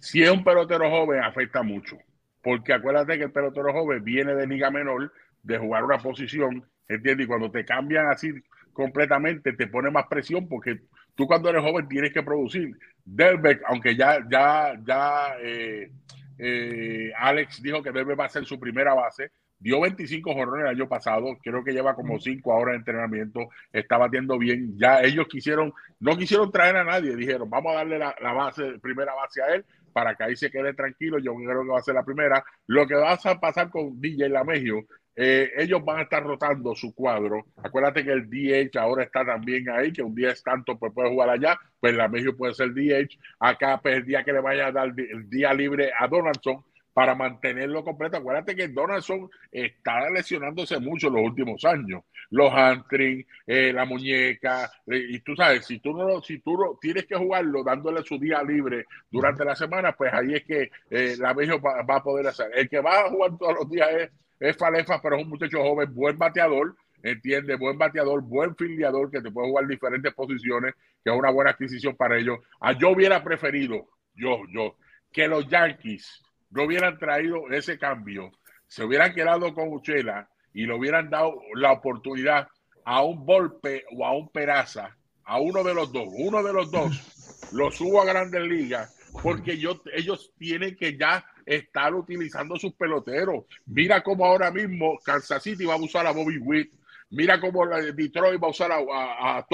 Si es un pelotero joven, afecta mucho. Porque acuérdate que el pelotero joven viene de liga menor, de jugar una posición, ¿entiendes? Y cuando te cambian así completamente, te pone más presión porque tú cuando eres joven tienes que producir. Delbeck, aunque ya, ya, ya eh, eh, Alex dijo que Delbeck va a ser su primera base, dio 25 jorrones el año pasado, creo que lleva como 5 horas de entrenamiento, está batiendo bien. Ya ellos quisieron, no quisieron traer a nadie, dijeron, vamos a darle la, la base, primera base a él, para que ahí se quede tranquilo. Yo creo que va a ser la primera. Lo que va a pasar con DJ Lamegio, eh, ellos van a estar rotando su cuadro. Acuérdate que el DH ahora está también ahí, que un día es tanto, pues puede jugar allá, pues Lamegio puede ser DH. Acá, pues el día que le vaya a dar el día libre a Donaldson, para mantenerlo completo. Acuérdate que Donaldson está lesionándose mucho en los últimos años. Los hamstrings, eh, la muñeca, eh, y tú sabes, si tú no si tú no, tienes que jugarlo dándole su día libre durante la semana, pues ahí es que eh, la México va, a poder hacer. El que va a jugar todos los días es, es Falefa, pero es un muchacho joven, buen bateador, entiende, buen bateador, buen filiador que te puede jugar diferentes posiciones, que es una buena adquisición para ellos. A ah, yo hubiera preferido, yo, yo, que los Yankees no hubieran traído ese cambio, se hubieran quedado con Uchela y le hubieran dado la oportunidad a un golpe o a un Peraza, a uno de los dos, uno de los dos, lo subo a Grandes Ligas, porque ellos tienen que ya estar utilizando sus peloteros. Mira cómo ahora mismo Kansas City va a usar a Bobby Witt, mira cómo Detroit va a usar a, a, a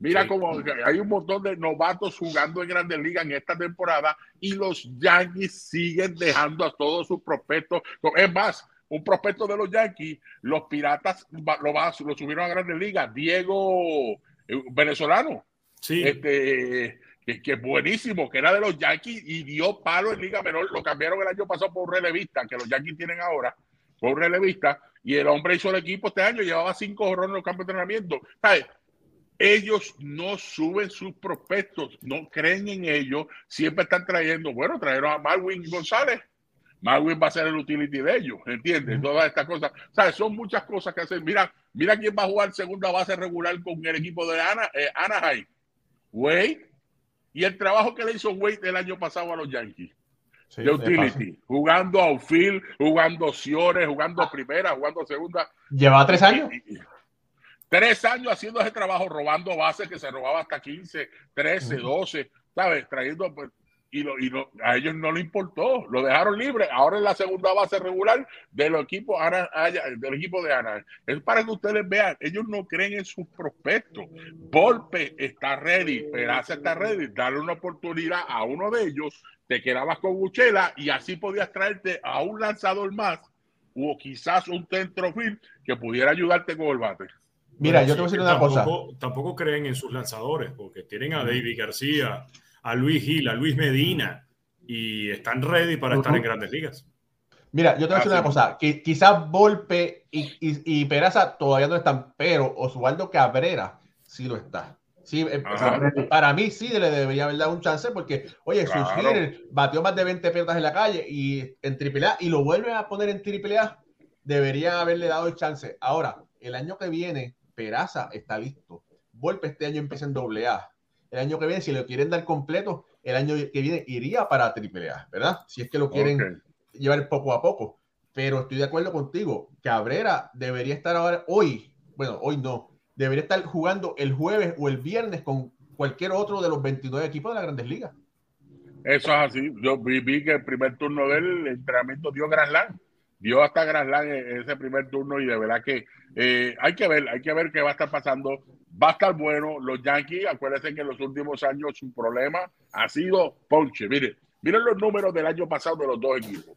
Mira cómo hay un montón de novatos jugando en Grandes Ligas en esta temporada y los Yankees siguen dejando a todos sus prospectos. Es más, un prospecto de los Yankees, los Piratas lo, lo subieron a Grandes Ligas. Diego, eh, venezolano. Sí. Este, que, es buenísimo, que era de los Yankees y dio palo en Liga Menor. Lo cambiaron el año pasado por un relevista, que los Yankees tienen ahora, por un relevista. Y el hombre hizo el equipo este año, llevaba cinco jorrones en los campos de entrenamiento. ¿Sabes? ellos no suben sus prospectos, no creen en ellos, siempre están trayendo, bueno, trajeron a Marwin González, Marwin va a ser el utility de ellos, ¿entiendes? Todas estas cosas, ¿sabes? Son muchas cosas que hacen. Mira, mira quién va a jugar segunda base regular con el equipo de Ana, eh, Anaheim. Wade. Y el trabajo que le hizo Wade el año pasado a los Yankees. de utility, jugando a outfield, jugando opciones, jugando primera, jugando segunda. Lleva tres años. Tres años haciendo ese trabajo, robando bases que se robaba hasta 15, 13, 12, ¿sabes? Trayendo, pues, y, lo, y lo, a ellos no le importó, lo dejaron libre. Ahora es la segunda base regular del equipo, Ana, del equipo de Ana. Es para que ustedes vean, ellos no creen en sus prospectos. Volpe está ready, Peraza está ready, darle una oportunidad a uno de ellos, te quedabas con Buchela y así podías traerte a un lanzador más o quizás un centrofil que pudiera ayudarte con el bate. Mira, yo te voy a decir una cosa. Tampoco creen en sus lanzadores, porque tienen a David García, a Luis Gil, a Luis Medina, y están ready para estar en grandes ligas. Mira, yo te voy a decir una cosa, que quizás Volpe y, y, Peraza todavía no están, pero Osvaldo Cabrera sí lo está. Sí, eh, para mí sí le debería haber dado un chance porque, oye, claro. sus batió más de 20 pelotas en la calle y en AAA y lo vuelven a poner en AAA, deberían haberle dado el chance. Ahora, el año que viene, Peraza está listo. Volpe este año empieza en doble A. El año que viene, si lo quieren dar completo, el año que viene iría para triple A, ¿verdad? Si es que lo quieren llevar poco a poco. Pero estoy de acuerdo contigo. Cabrera debería estar ahora, hoy, bueno, hoy no, debería estar jugando el jueves o el viernes con cualquier otro de los 29 equipos de las grandes ligas. Eso es así. Yo vi, que el primer turno del entrenamiento dio Gran dio hasta Grand en ese primer turno y de verdad que eh, hay que ver, hay que ver qué va a estar pasando. Va a estar bueno. Los Yankees, acuérdense que en los últimos años su problema ha sido ponche. Miren, miren los números del año pasado de los dos equipos.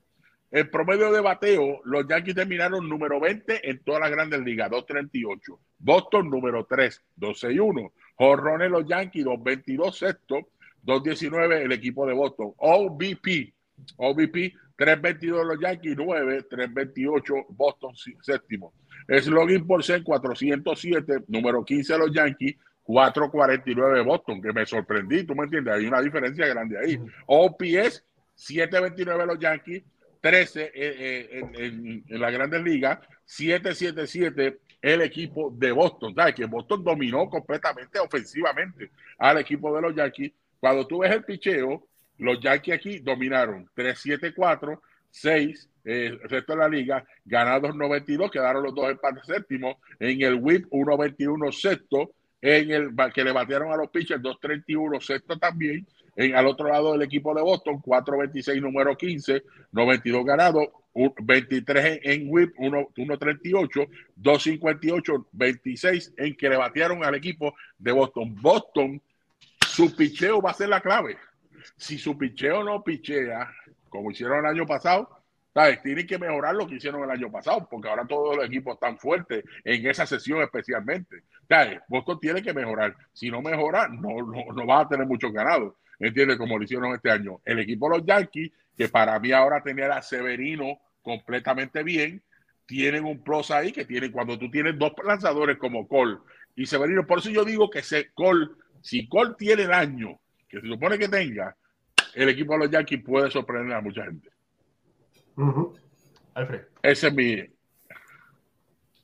El promedio de bateo, los Yankees terminaron número 20 en todas las grandes ligas, 238. Boston número 3, 12-1. Jorrones los Yankees, 222 sexto, 219 el equipo de Boston. OBP, OBP 322 los Yankees, 9, 328 Boston séptimo. Slogan por ser 407, número 15 los Yankees, 449 Boston, que me sorprendí, tú me entiendes, hay una diferencia grande ahí. OPS 729 los Yankees, 13 eh, eh, en, en, la Grandes Ligas, 777 el equipo de Boston, ¿sabes? Que Boston dominó completamente ofensivamente al equipo de los Yankees. Cuando tú ves el picheo, los Yankees aquí dominaron 3-7-4, 6, el resto de la liga, ganados 92, quedaron los dos empates séptimos, en el WIP 1-21 sexto, en el que le batearon a los pitchers 2-31 sexto también, en al otro lado del equipo de Boston 4-26 número 15, 92 ganados, 23 en, WIP, 1-38, 2-58, 26 en que le batearon al equipo de Boston. Boston, su picheo va a ser la clave si su picheo no pichea, como hicieron el año pasado, ¿sabes? Tienen que mejorar lo que hicieron el año pasado, porque ahora todos los equipos están fuertes en esa sesión especialmente. ¿Sabes? Boston tiene que mejorar. Si no mejora, no, no, va a tener muchos ganados. ¿Entiendes? Como lo hicieron este año. El equipo de los Yankees, que para mí ahora tener a Severino completamente bien, tienen un plus ahí que tienen cuando tú tienes dos lanzadores como Cole y Severino. Por eso yo digo que se, Cole, si Cole tiene el año que se supone que tenga, el equipo de los Yankees puede sorprender a mucha gente. Alfred. Ese es mi.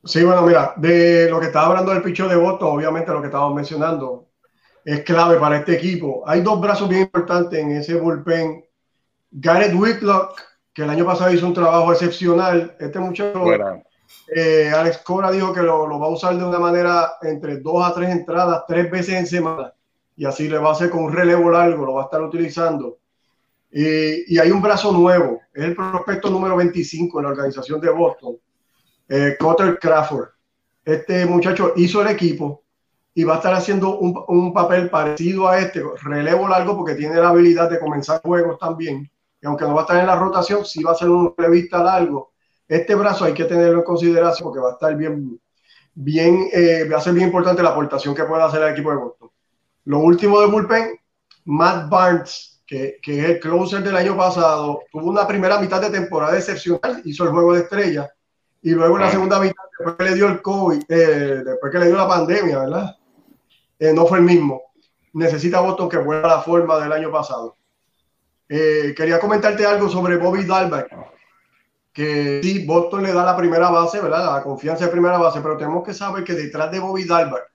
Sí, bueno, mira, de lo que estaba hablando del picho de voto, obviamente lo que estábamos mencionando es clave para este equipo. Hay dos brazos bien importantes en ese bullpen Garrett Whitlock, que el año pasado hizo un trabajo excepcional. Este muchacho, eh, Alex Cora dijo que lo, lo va a usar de una manera entre dos a tres entradas, tres veces en semana. Y así le va a hacer con un relevo largo, lo va a estar utilizando. Y, hay un brazo nuevo, es el prospecto número 25 en la organización de Boston, eh, Cotter Crawford. Este muchacho hizo el equipo y va a estar haciendo un, un papel parecido a este, relevo largo, porque tiene la habilidad de comenzar juegos también. Y aunque no va a estar en la rotación, sí va a ser un revista largo. Este brazo hay que tenerlo en consideración porque va a estar bien, bien, eh, va a ser bien importante la aportación que pueda hacer el equipo de Boston. Lo último de bullpen, Matt Barnes, que, que, es el closer del año pasado, tuvo una primera mitad de temporada excepcional, hizo el juego de estrella, y luego en la segunda mitad, después que le dio el COVID, eh, después que le dio la pandemia, ¿verdad? Eh, no fue el mismo. Necesita Boston que vuelva a la forma del año pasado. Eh, quería comentarte algo sobre Bobby Dalbeck, que sí, Boston le da la primera base, ¿verdad? La confianza de primera base, pero tenemos que saber que detrás de Bobby Dalbeck,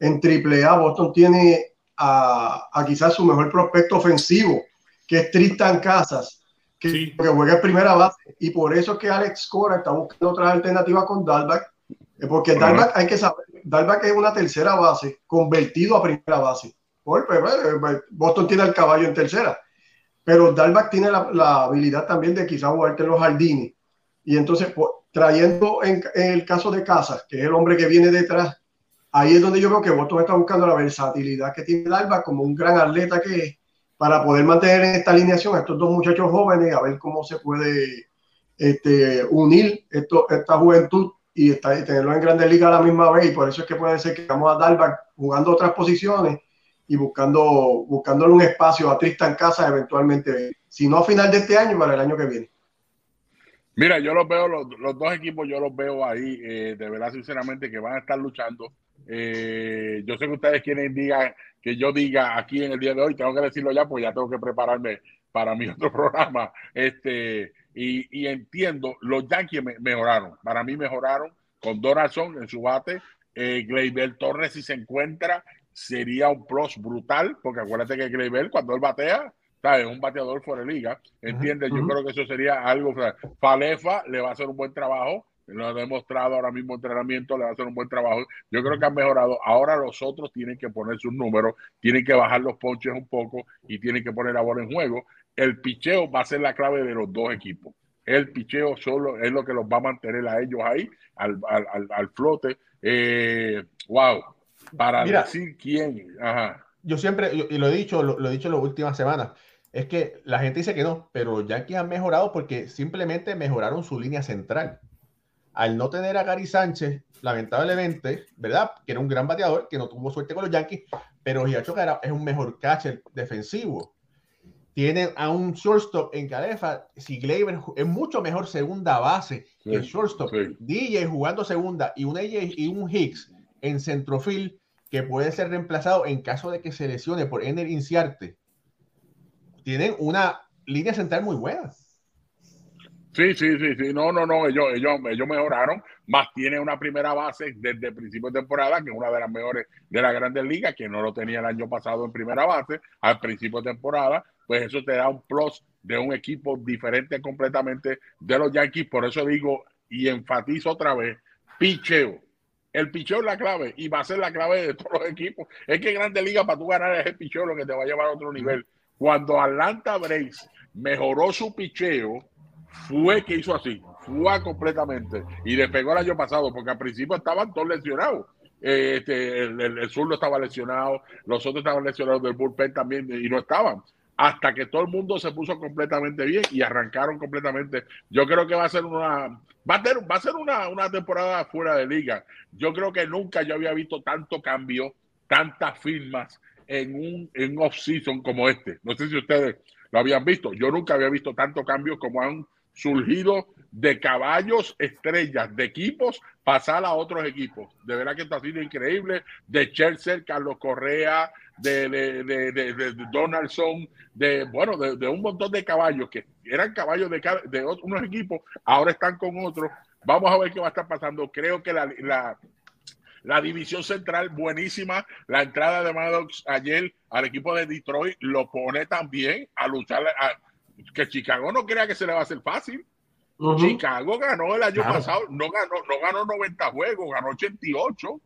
en AAA, Boston tiene a, a quizás su mejor prospecto ofensivo, que es Tristan Casas, que, Sí. que juega en primera base. Y por eso es que Alex Cora está buscando otras alternativas con Dalbeck, eh, porque. Dalbeck hay que saber, Dalbeck es una tercera base convertido a primera base. Por- pues, pues, Boston tiene el caballo en tercera, pero Dalbeck tiene la, la habilidad también de quizás jugarte en los jardines. Y entonces, pues, trayendo en, en el caso de Casas, que es el hombre que viene detrás, ahí es donde yo veo que Boston está buscando la versatilidad que tiene Dalbeck como un gran atleta que es, para poder mantener en esta alineación a estos dos muchachos jóvenes, a ver cómo se puede este, unir esta juventud y, está- y tenerlo en grandes ligas a la misma vez. Y por eso es que puede ser que vamos a Dalbeck jugando otras posiciones y buscando buscándole un espacio a Tristan Casa eventualmente, si no a final de este año, para el año que viene. Mira, yo los veo, los, los dos equipos, yo los veo ahí, eh, de verdad, sinceramente, que van a estar luchando. Eh, yo sé que ustedes quieren diga, que yo diga aquí en el día de hoy, tengo que decirlo ya, pues ya tengo que prepararme para mi (laughs) otro programa. Este, y, y entiendo, los Yankees me- mejoraron. Para mí mejoraron con Donaldson en su bate. Eh, Gleyber Torres, si se encuentra, sería un plus brutal, porque acuérdate que Gleyber, cuando él batea, ¿sabes? Es un bateador fuera de liga. ¿Entiendes? Yo Ujú. creo que eso sería algo. o sea, Falefa le va a hacer un buen trabajo. Lo ha demostrado ahora mismo en entrenamiento, le va a hacer un buen trabajo. Yo creo que han mejorado. Ahora los otros tienen que poner sus números, tienen que bajar los ponches un poco y tienen que poner la bola en juego. El picheo va a ser la clave de los dos equipos. El picheo solo es lo que los va a mantener a ellos ahí, al, al, al, al flote. Eh, wow. Para Mira. decir quién. Ajá. yo siempre, y lo he dicho, lo, lo he dicho en las últimas semanas, es que la gente dice que no, pero los Yankees han mejorado porque simplemente mejoraron su línea central. Al no tener a Gary Sánchez, lamentablemente, ¿verdad? Que era un gran bateador, que no tuvo suerte con los Yankees, pero Hiacho Cara es un mejor catcher defensivo. Tienen a un shortstop en Calefa, si Gleyber es mucho mejor segunda base que el Sí, shortstop. sí. DJ jugando segunda y un AJ y un Hicks en centrofield que puede ser reemplazado en caso de que se lesione por Ener Inciarte. Tienen una línea central muy buena. Sí, sí, sí, sí. No, no, no. Ellos, ellos, ellos mejoraron. Más tiene una primera base desde el principio de temporada, que es una de las mejores de las grandes ligas, que no lo tenía el año pasado en primera base, al principio de temporada. Pues eso te da un plus de un equipo diferente completamente de los Yankees. Por eso digo y enfatizo otra vez: picheo. El picheo es la clave y va a ser la clave de todos los equipos. Es que Grandes Ligas, para tú ganar, es el picheo lo que te va a llevar a otro nivel. Cuando Atlanta Braves mejoró su picheo, fue que hizo así, fue completamente y despegó el año pasado, porque al principio estaban todos lesionados. Eh, este, el, el, el zurdo estaba lesionado, los otros estaban lesionados del bullpen también y no estaban. Hasta que todo el mundo se puso completamente bien y arrancaron completamente. Yo creo que va a ser una, va a ser, va a ser una, una temporada fuera de liga. Yo creo que nunca yo había visto tanto cambio, tantas firmas en un, en off-season como este. No sé si ustedes lo habían visto. Yo nunca había visto tanto cambio como han surgido de caballos estrellas de equipos pasar a otros equipos. De verdad que esto ha sido increíble. De Chelsea, Carlos Correa, de, de, de, de, Donaldson, de bueno, de, de, un montón de caballos que eran caballos de, de unos equipos, ahora están con otros. Vamos a ver qué va a estar pasando. Creo que la, la, la división central buenísima. La entrada de Maddox ayer al equipo de Detroit lo pone también a luchar. A, que Chicago no crea que se le va a hacer fácil. Chicago ganó el año Claro. pasado, no ganó, no ganó 90 juegos, ganó 88.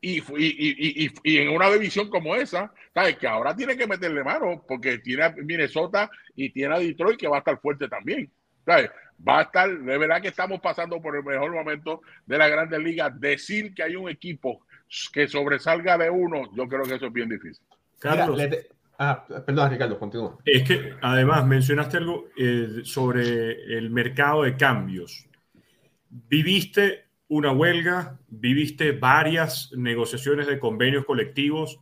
Y, y, y, y, y en una división como esa, ¿sabes? Que ahora tiene que meterle mano porque tiene a Minnesota y tiene a Detroit que va a estar fuerte también. ¿sabes? Va a estar, de verdad que estamos pasando por el mejor momento de la Grandes Ligas. Decir que hay un equipo que sobresalga de uno, yo creo que eso es bien difícil. Mira, Carlos, le te- ah, perdón, Ricardo, continúa. es que además mencionaste algo eh, sobre el mercado de cambios. Viviste una huelga, viviste varias negociaciones de convenios colectivos.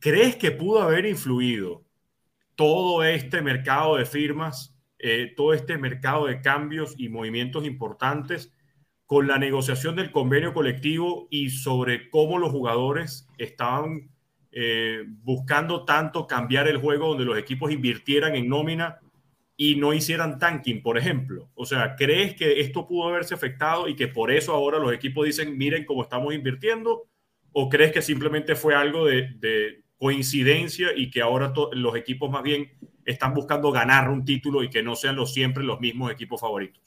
¿Crees que pudo haber influido todo este mercado de firmas, eh, todo este mercado de cambios y movimientos importantes con la negociación del convenio colectivo y sobre cómo los jugadores estaban eh, buscando tanto cambiar el juego donde los equipos invirtieran en nómina y no hicieran tanking, por ejemplo? O sea, ¿crees que esto pudo haberse afectado y que por eso ahora los equipos dicen, miren cómo estamos invirtiendo? ¿O crees que simplemente fue algo de, de coincidencia y que ahora los equipos más bien están buscando ganar un título y que no sean los, siempre los mismos equipos favoritos?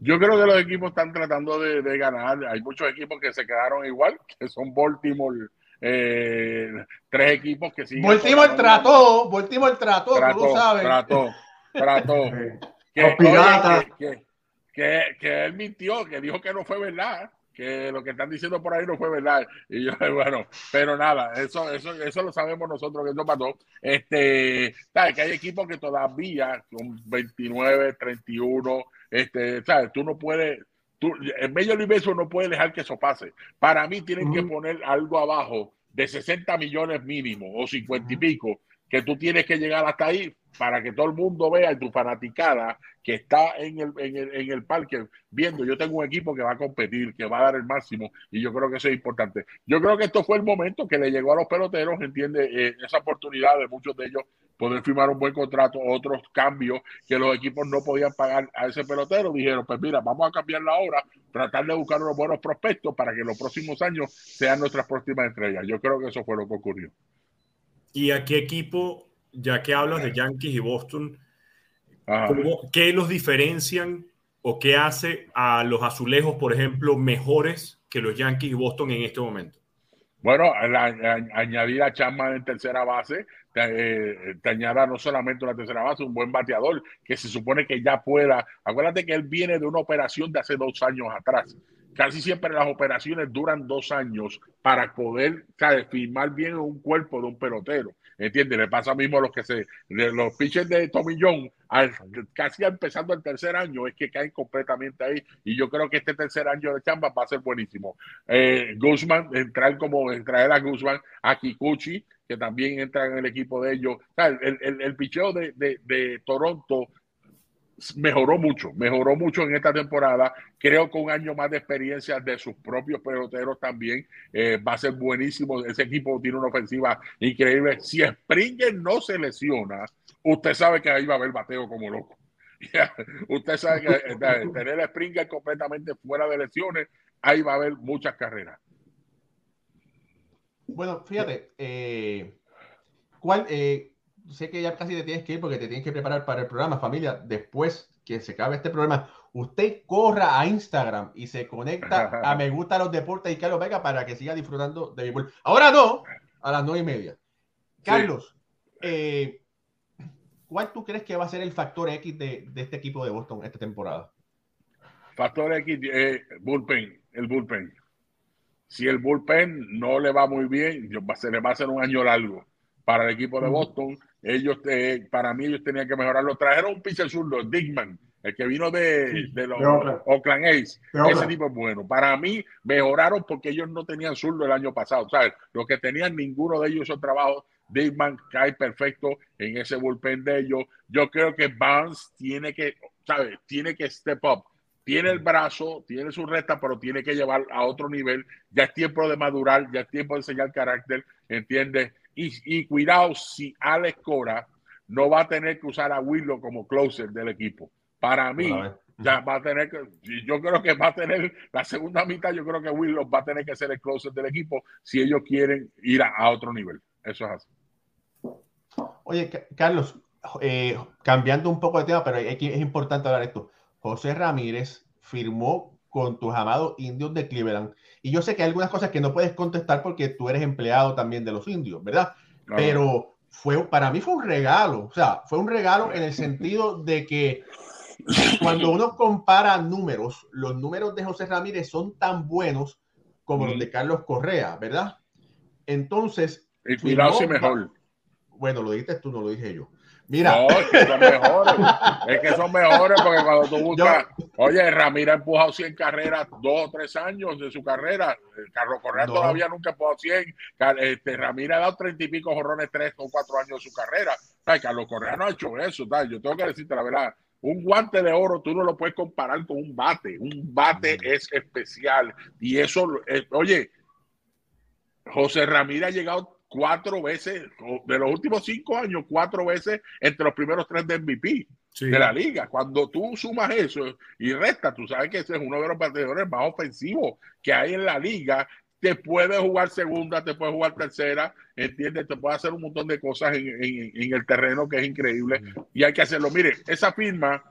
Yo creo que los equipos están tratando de ganar. Hay muchos equipos que se quedaron igual, que son Baltimore, eh, tres equipos que siguen. Baltimore trató, Baltimore trató, tú lo sabes. trató, trató. (laughs) Que, Los piratas. oye, que, que, que él mintió, que dijo que no fue verdad, que lo que están diciendo por ahí no fue verdad. Y yo, (laughs) bueno, pero nada, eso, eso, eso lo sabemos nosotros que eso pasó. Este, sabes que hay equipos que todavía con 29, 31, este, sabes, tú no puedes, tú, en medio del universo no puedes dejar que eso pase. Para mí tienen que poner algo abajo de 60 millones mínimo o 50 y pico, que tú tienes que llegar hasta ahí para que todo el mundo vea y tu fanaticada que está en el, en, el, en el parque viendo, yo tengo un equipo que va a competir, que va a dar el máximo y yo creo que eso es importante. Yo creo que esto fue el momento que le llegó a los peloteros, entiende, eh, esa oportunidad de muchos de ellos poder firmar un buen contrato, otros cambios que los equipos no podían pagar a ese pelotero, dijeron, pues mira, vamos a cambiar la hora, tratar de buscar unos buenos prospectos para que los próximos años sean nuestras próximas estrellas. Yo creo que eso fue lo que ocurrió. ¿Y a qué equipo, ya que hablas de Yankees y Boston. ¿cómo- ¿qué los diferencian o qué hace a los azulejos, por ejemplo, mejores que los Yankees y Boston en este momento? Bueno, la- añadir a Chapman en tercera base, te, eh, te añada no solamente una tercera base, un buen bateador que se supone que ya pueda. Acuérdate que él viene de una operación de hace dos años atrás. Casi siempre las operaciones duran dos años para poder firmar bien un cuerpo de un pelotero. ¿Entiendes? Le pasa mismo a los que se. los pitchers de Tommy John, al- casi empezando el tercer año, es que caen completamente ahí. Y yo creo que este tercer año de chamba va a ser buenísimo. Eh, Guzmán, entrar como traer a Guzmán, a Kikuchi, que también entra en el equipo de ellos. O sea, el, el, el picheo de, de, de Toronto mejoró mucho, mejoró mucho en esta temporada. Creo que un año más de experiencia de sus propios peloteros también eh, va a ser buenísimo. Ese equipo tiene una ofensiva increíble. Si Springer no se lesiona, usted sabe que ahí va a haber bateo como loco. (laughs) usted sabe que eh, tener a Springer completamente fuera de lesiones, ahí va a haber muchas carreras. Bueno, fíjate, eh, ¿cuál, eh, sé que ya casi te tienes que ir porque te tienes que preparar para el programa, familia. Después que se acabe este programa, usted corra a Instagram y se conecta a (laughs) Me Gusta los Deportes y Carlos Vega para que siga disfrutando de béisbol. Ahora no, a las nueve y media. Carlos, eh, ¿cuál tú crees que va a ser el factor X de, de este equipo de Boston esta temporada? Factor X, eh, bullpen, el bullpen. Si el bullpen no le va muy bien, se le va a hacer un año largo para el equipo de Boston. Ellos, eh, para mí, ellos tenían que mejorarlo. Trajeron un pitcher zurdo, Digman, el que vino de, de los de Oakland. A's. Ese tipo es bueno. Para mí, mejoraron porque ellos no tenían zurdo el año pasado. ¿sabes? Los que tenían, ninguno de ellos esos trabajos. Digman cae perfecto en ese bullpen de ellos. Yo creo que Barnes tiene que, ¿sabes? Tiene que step up tiene el brazo, tiene su recta, pero tiene que llevar a otro nivel. Ya es tiempo de madurar, ya es tiempo de enseñar carácter, ¿entiendes? Y, y cuidado si Alex Cora no va a tener que usar a Willow como closer del equipo. Para mí, ya va a tener que, yo creo que va a tener la segunda mitad, yo creo que Willow va a tener que ser el closer del equipo si ellos quieren ir a, a otro nivel. Eso es así. Oye, Carlos, eh, cambiando un poco de tema, pero aquí es importante hablar esto. José Ramírez firmó con tus amados indios de Cleveland. Y yo sé que hay algunas cosas que no puedes contestar porque tú eres empleado también de los indios, ¿verdad? Pero fue, para mí fue un regalo, o sea, fue un regalo en el sentido de que cuando uno compara números, los números de José Ramírez son tan buenos como los de Carlos Correa, ¿verdad? Entonces... El cuidado mejor. Bueno, lo dijiste tú, no lo dije yo. Mira. No, es que son mejores. es que son mejores porque cuando tú buscas. Oye, Ramírez ha empujado 100 carreras, dos o tres años de su carrera. Carlos Correa todavía nunca ha empujado 100. Este, Ramírez ha dado 30 y pico jorrones, tres o cuatro años de su carrera. Carlos Correa no ha hecho eso. Yo tengo que decirte la verdad. Un guante de oro tú no lo puedes comparar con un bate. Un bate mm. es especial. Y eso, eh, oye, José Ramírez ha llegado cuatro veces, de los últimos cinco años, cuatro veces entre los primeros tres de MVP de la liga. Cuando tú sumas eso y restas, tú sabes que ese es uno de los bateadores más ofensivos que hay en la liga. Te puede jugar segunda, te puede jugar tercera, ¿entiendes? Te puede hacer un montón de cosas en, en el terreno que es increíble y hay que hacerlo. Mire, esa firma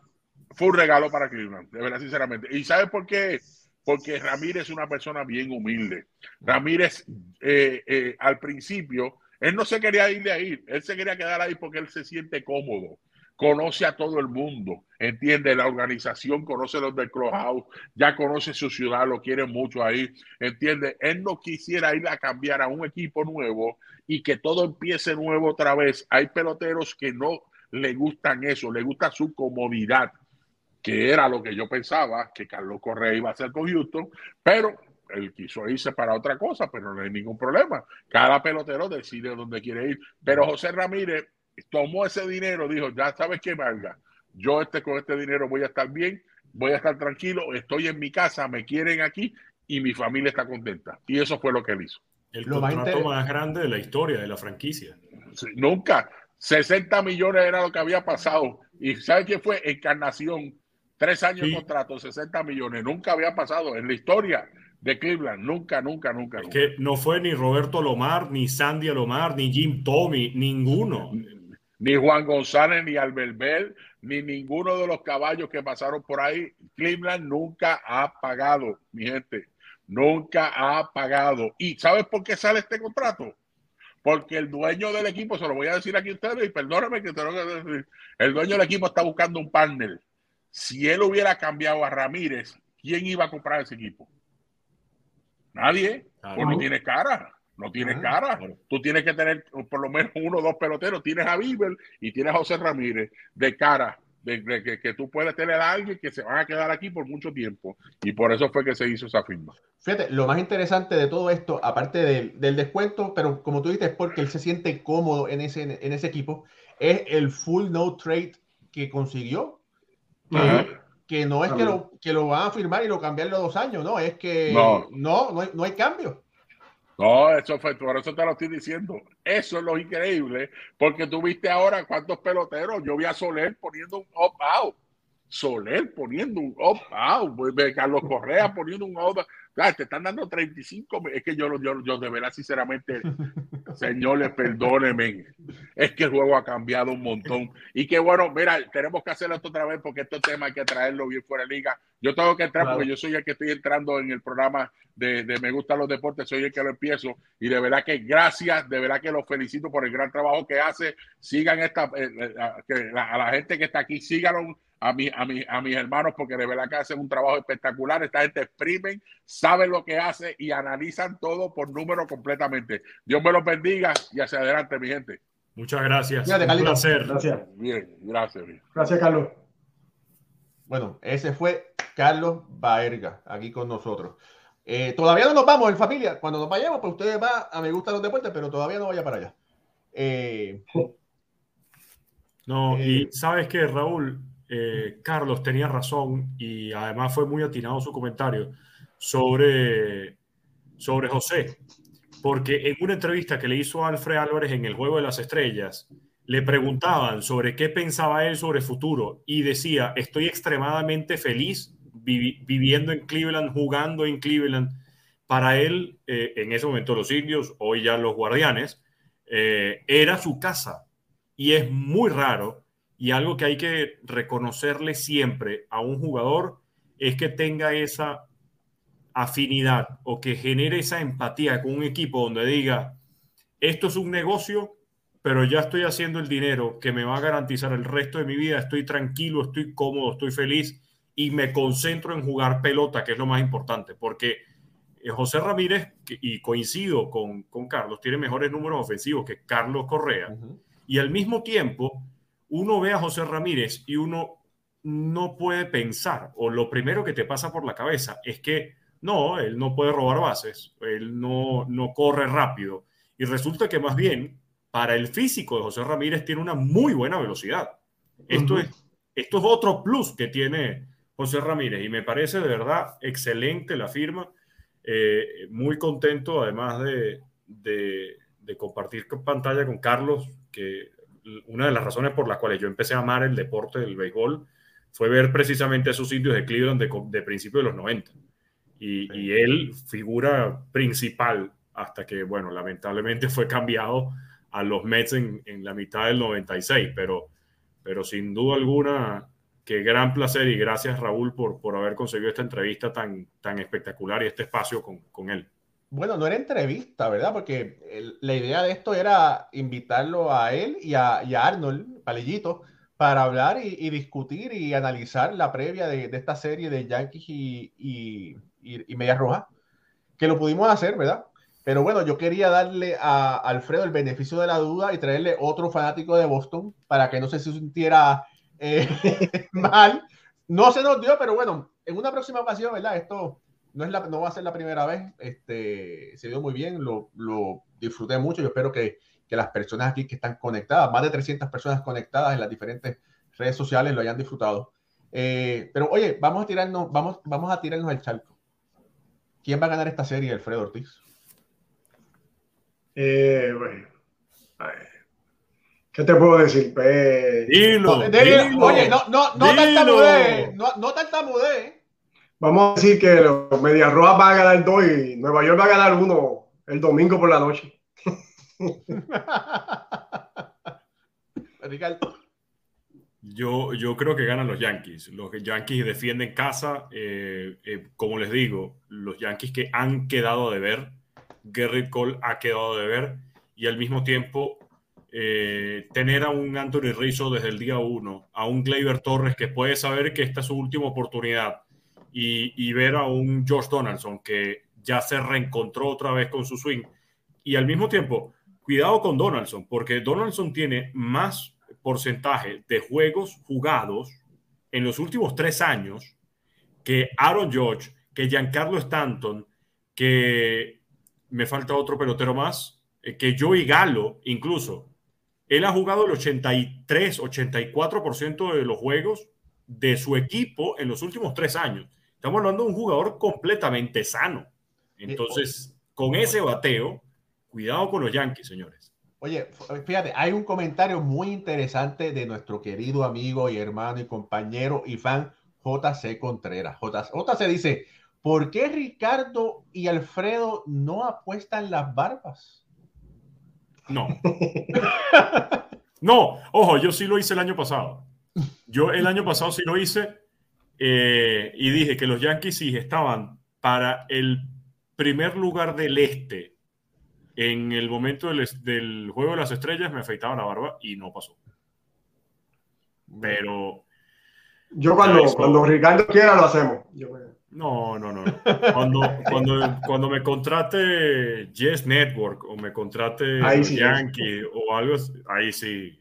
fue un regalo para Cleveland, de verdad, sinceramente. ¿Y sabes por qué? Porque Ramírez es una persona bien humilde. Ramírez, eh, eh, al principio, él no se quería ir de ahí, él se quería quedar ahí porque él se siente cómodo, conoce a todo el mundo, entiende la organización, conoce los del Clubhouse, ya conoce su ciudad, lo quiere mucho ahí, entiende. Él no quisiera ir a cambiar a un equipo nuevo y que todo empiece nuevo otra vez. Hay peloteros que no le gustan eso, le gusta su comodidad que era lo que yo pensaba que Carlos Correa iba a hacer con Houston, pero él quiso irse para otra cosa, pero no hay ningún problema. Cada pelotero decide dónde quiere ir. Pero José Ramírez tomó ese dinero, dijo, ya sabes qué, valga, yo este, con este dinero voy a estar bien, voy a estar tranquilo, estoy en mi casa, me quieren aquí y mi familia está contenta. Y eso fue lo que él hizo. El lo contrato más, grande de la historia de la franquicia. nunca. 60 millones era lo que había pasado. ¿Y sabe qué fue? Encarnación Tres años de contrato, 60 millones. Nunca había pasado en la historia de Cleveland. Nunca, nunca, nunca. Es que no fue ni Roberto Lomar, ni Sandy Lomar, ni Jim Tommy, ninguno. Ni Juan González, ni Albert Bell, ni ninguno de los caballos que pasaron por ahí. Cleveland nunca ha pagado, mi gente. Nunca ha pagado. ¿Y sabes por qué sale este contrato? Porque el dueño del equipo, se lo voy a decir aquí a ustedes, y perdóname que te lo el dueño del equipo está buscando un partner si él hubiera cambiado a Ramírez, ¿quién iba a comprar ese equipo? Nadie. Pues no tiene cara. No tiene cara. Tú tienes que tener por lo menos uno o dos peloteros. Tienes a Bieber y tienes a José Ramírez de cara. De, que, tú puedes tener a alguien que se van a quedar aquí por mucho tiempo. Y por eso fue que se hizo esa firma. Fíjate, lo más interesante de todo esto, aparte del, del descuento, pero como tú dices, porque él se siente cómodo en ese, en ese equipo, es el full no trade que consiguió que, no es que lo, que lo van a firmar y lo cambiar los dos años, no, es que no, no, no, hay, no hay cambio. No, eso fue, por eso te lo estoy diciendo. Eso es lo increíble, porque tú viste ahora cuántos peloteros. Yo vi a Soler poniendo un opt-out. Soler poniendo un opt-out. Carlos Correa poniendo un opt-out te están dando 35. Es que yo, yo, yo de verdad, sinceramente, (laughs) señores, perdónenme. Es que el juego ha cambiado un montón. Y que bueno, mira, tenemos que hacerlo esto otra vez porque este tema hay que traerlo bien fuera de liga. Yo tengo que entrar porque yo soy el que estoy entrando en el programa de, Me Gustan los Deportes, soy el que lo empiezo. Y de verdad que gracias, de verdad que los felicito por el gran trabajo que hace. Sigan esta, eh, eh, a la gente que está aquí, síganlo a, mi, a, mi, a mis hermanos porque de verdad que hacen un trabajo espectacular. Esta gente exprimen, saben lo que hace y analizan todo por número completamente. Dios me los bendiga y hacia adelante, mi gente. Muchas gracias. un placer. Gracias. Bien, gracias. Gracias, Carlos. Bueno, ese fue Carlos Baerga, aquí con nosotros. Eh, todavía no nos vamos en familia. Cuando nos vayamos, pues ustedes va a Me Gustan los Deportes, pero todavía no vaya para allá. Eh, no, y eh, sabes que Raúl, eh, Carlos tenía razón y además fue muy atinado su comentario sobre, sobre José, porque en una entrevista que le hizo Alfred Álvarez en el Juego de las Estrellas, le preguntaban sobre qué pensaba él sobre futuro y decía, estoy extremadamente feliz viviendo en Cleveland, jugando en Cleveland. Para él, eh, en ese momento los indios, hoy ya los guardianes, eh, era su casa Y es muy raro y algo que hay que reconocerle siempre a un jugador es que tenga esa afinidad o que genere esa empatía con un equipo donde diga, esto es un negocio, pero ya estoy haciendo el dinero que me va a garantizar el resto de mi vida, estoy tranquilo, estoy cómodo, estoy feliz y me concentro en jugar pelota, que es lo más importante, porque eh, José Ramírez, y coincido con, con Carlos, tiene mejores números ofensivos que Carlos Correa, y al mismo tiempo uno ve a José Ramírez y uno no puede pensar, o lo primero que te pasa por la cabeza es que no, él no puede robar bases, él no, no corre rápido, y resulta que más bien para el físico de José Ramírez tiene una muy buena velocidad. Esto, es, esto es otro plus que tiene José Ramírez y me parece de verdad excelente la firma. Eh, muy contento además de, de, de, compartir pantalla con Carlos, que una de las razones por las cuales yo empecé a amar el deporte del béisbol fue ver precisamente a esos indios de Cleveland de, de principios de los 90. Y, y, él figura principal hasta que, bueno, lamentablemente (laughs) fue cambiado a los Mets en, en la mitad del 96, pero, pero sin duda alguna, qué gran placer y gracias Raúl por, por haber conseguido esta entrevista tan, tan espectacular y este espacio con, con él. Bueno, no era entrevista, ¿verdad? Porque la idea de esto era invitarlo a él y a, Arnold, Palillito, para hablar y, discutir y analizar la previa de, esta serie de Yankees y, y, y Medias Rojas, que lo pudimos hacer, ¿verdad? Pero bueno, yo quería darle a Alfredo el beneficio de la duda y traerle otro fanático de Boston para que no se sintiera eh, (laughs) mal. No se nos dio, pero bueno, en una próxima ocasión, ¿verdad? Esto no, es la, no va a ser la primera vez. Este, se dio muy bien, lo, lo disfruté mucho. Yo espero que, que, las personas aquí que están conectadas, más de 300 personas conectadas en las diferentes redes sociales, lo hayan disfrutado. Eh, pero oye, vamos a tirarnos, vamos, vamos a tirarnos el charco. ¿Quién va a ganar esta serie, Alfredo Ortiz? Eh, bueno. ¿Qué te puedo decir? Pues... Dilo, dilo, dilo, Oye, no, no, no tartamudee, no, no tartamudee. Vamos a decir que los Medias Rojas van a ganar dos y Nueva York va a ganar uno el domingo por la noche. (laughs) Ricardo. Yo, yo creo que ganan los Yankees. Los Yankees defienden casa. Eh, eh, como les digo, los Yankees que han quedado de ver Gerrit Cole ha quedado de ver y al mismo tiempo eh, tener a un Anthony Rizzo desde el día uno, a un Gleyber Torres que puede saber que esta es su última oportunidad y, y, ver a un Josh Donaldson que ya se reencontró otra vez con su swing y al mismo tiempo, cuidado con Donaldson porque Donaldson tiene más porcentaje de juegos jugados en los últimos tres años que Aaron George, que Giancarlo Stanton, que me falta otro pelotero más, eh, que Joey Galo, incluso. Él ha jugado el 83, 84% de los juegos de su equipo en los últimos tres años. Estamos hablando de un jugador completamente sano. Entonces, con ese bateo, cuidado con los Yankees, señores. Oye, fíjate, hay un comentario muy interesante de nuestro querido amigo y hermano y compañero y fan JC Contreras. JC dice, ¿Por qué Ricardo y Alfredo no apuestan las barbas? No. (laughs) no, ojo, yo sí lo hice el año pasado. Yo el año pasado sí lo hice eh, y dije que los Yankees sí estaban para el primer lugar del este en el momento del, del juego de las estrellas, me afeitaba la barba y no pasó. Pero. Yo cuando, eso, cuando Ricardo quiera lo hacemos. Yo... No, no, no. Cuando, cuando, cuando me contrate Yes Network o me contrate sí, Yankee o algo, ahí sí.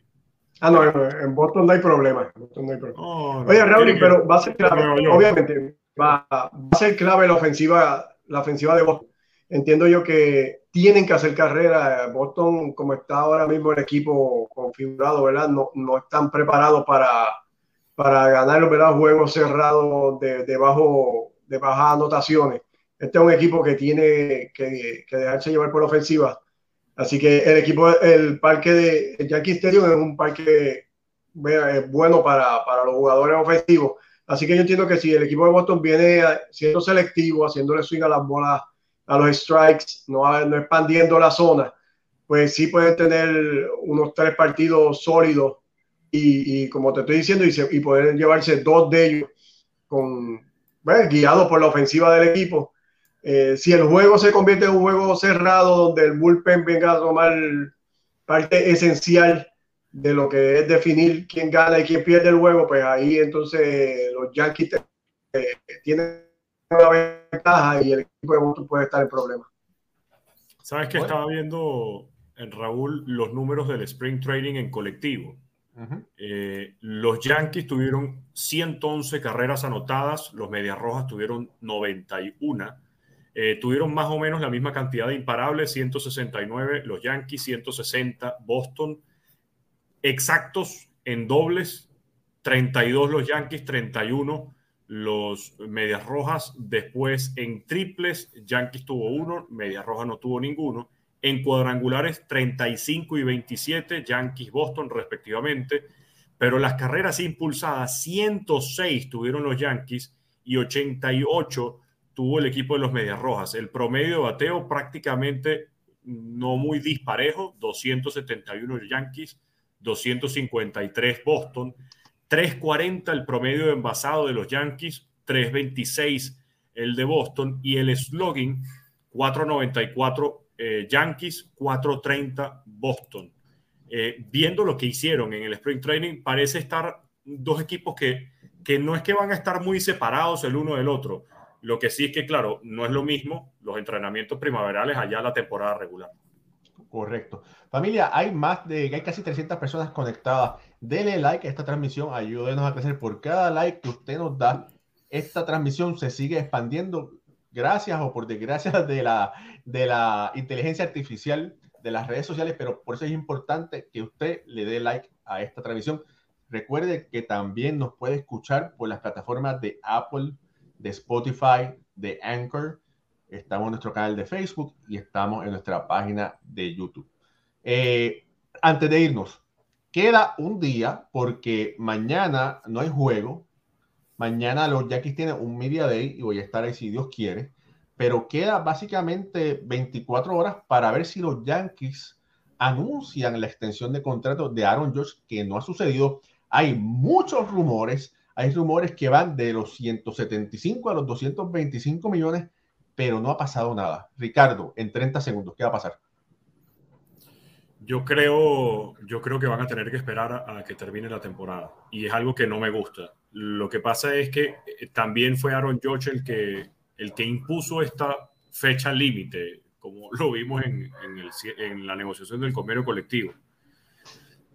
Ah, no, en Boston no hay problema. No hay problema. Oh, no. Oye, Raúl, que... pero va a ser clave, obviamente, va, va, a ser clave la ofensiva, la ofensiva de Boston. Entiendo yo que tienen que hacer carrera. Boston, como está ahora mismo el equipo configurado, ¿verdad? No, no están preparados para, para ganar ¿verdad? juegos cerrados de, de bajo de bajas anotaciones. Este es un equipo que tiene que, que, dejarse llevar por ofensiva. Así que el equipo, el parque de Yankee Stadium es un parque bueno para, para los jugadores ofensivos. Así que yo entiendo que si el equipo de Boston viene siendo selectivo, haciéndole swing a las bolas, a los strikes, no, no expandiendo la zona, pues sí pueden tener unos tres partidos sólidos y, como te estoy diciendo, y, y poder llevarse dos de ellos con, bueno, guiados por la ofensiva del equipo. Eh, si el juego se convierte en un juego cerrado donde el bullpen venga a tomar parte esencial de lo que es definir quién gana y quién pierde el juego, pues ahí entonces los Yankees eh, tienen una ventaja y el equipo de Boston puede estar en problemas. Sabes que estaba viendo en Raúl los números del Spring Trading en colectivo. Eh, los Yankees tuvieron 111 carreras anotadas, los Medias Rojas tuvieron 91. Eh, tuvieron más o menos la misma cantidad de imparables, 169 los Yankees, 160 Boston. Exactos en dobles, 32 los Yankees, 31 los Medias Rojas. Después en triples, Yankees tuvo uno, Medias Rojas no tuvo ninguno. En cuadrangulares, 35 y 27, Yankees, Boston respectivamente. Pero las carreras impulsadas, 106 tuvieron los Yankees y 88 tuvo el equipo de los Medias Rojas. El promedio de bateo prácticamente no muy disparejo, 271 Yankees, 253 Boston, 340 el promedio de envasado de los Yankees, 326 el de Boston y el slugging 494 eh, Yankees, 430 Boston. Eh, viendo lo que hicieron en el Spring Training, parece estar dos equipos que, que no es que van a estar muy separados el uno del otro, lo que sí es que, claro, no es lo mismo los entrenamientos primaverales allá la temporada regular. Correcto. Familia, hay más de, hay casi 300 personas conectadas. Dele like a esta transmisión, ayúdenos a crecer. Por cada like que usted nos da, esta transmisión se sigue expandiendo gracias o por desgracia (laughs) de la, de la inteligencia artificial de las redes sociales, pero por eso es importante que usted le dé like a esta transmisión. Recuerde que también nos puede escuchar por las plataformas de Apple, de Spotify, de Anchor. Estamos en nuestro canal de Facebook y estamos en nuestra página de YouTube. Eh, antes de irnos, queda un día porque mañana no hay juego. Mañana los Yankees tienen un Media Day y voy a estar ahí si Dios quiere. Pero queda básicamente 24 horas para ver si los Yankees anuncian la extensión de contrato de Aaron George, que no ha sucedido. Hay muchos rumores hay rumores que van de los 175 a los 225 millones, pero no ha pasado nada. Ricardo, en 30 segundos, ¿qué va a pasar? Yo creo, yo creo que van a tener que esperar a, que termine la temporada. Y es algo que no me gusta. Lo que pasa es que eh, también fue Aaron George el que, el que impuso esta fecha límite, como (laughs) lo vimos en, en la negociación del convenio colectivo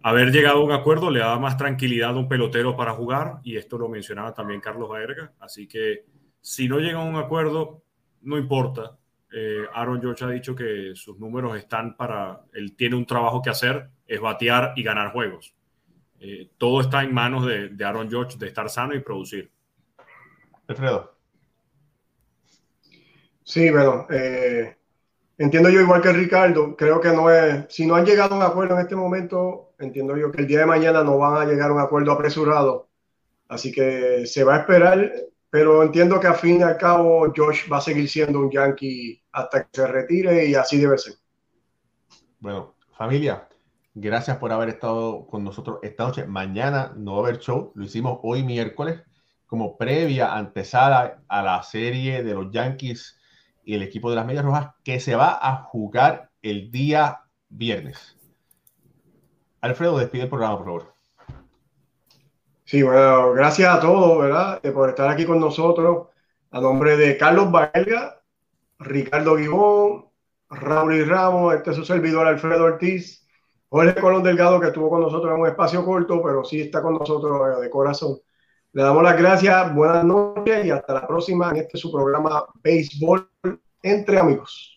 haber llegado a un acuerdo le da más tranquilidad a un pelotero para jugar y esto lo mencionaba también Carlos Baerga. Así que si no llega a un acuerdo, no importa. Eh, Aaron George ha dicho que sus números están para, él tiene un trabajo que hacer, es batear y ganar juegos. Eh, todo está en manos de, de, Aaron George de estar sano y producir. Alfredo. Sí, bueno, eh, entiendo yo igual que Ricardo, creo que no es, si no han llegado a un acuerdo en este momento, entiendo yo que el día de mañana no van a llegar a un acuerdo apresurado. Así que se va a esperar, pero entiendo que a fin y al cabo Josh va a seguir siendo un Yankee hasta que se retire y así debe ser. Bueno, familia, gracias por haber estado con nosotros esta noche. Mañana no va a haber show, lo hicimos hoy miércoles como previa antesada a la serie de los Yankees y el equipo de las Medias Rojas que se va a jugar el día viernes. Alfredo, despide el programa, por favor. Sí, bueno, gracias a todos, ¿verdad? Por estar aquí con nosotros. A nombre de Carlos Valga, Ricardo Guibón, Raúl y Ramos, este es su servidor Alfredo Ortiz, Jorge Colón Delgado, que estuvo con nosotros en un espacio corto, pero sí está con nosotros de corazón. Le damos las gracias, buenas noches y hasta la próxima en este su programa Béisbol entre amigos.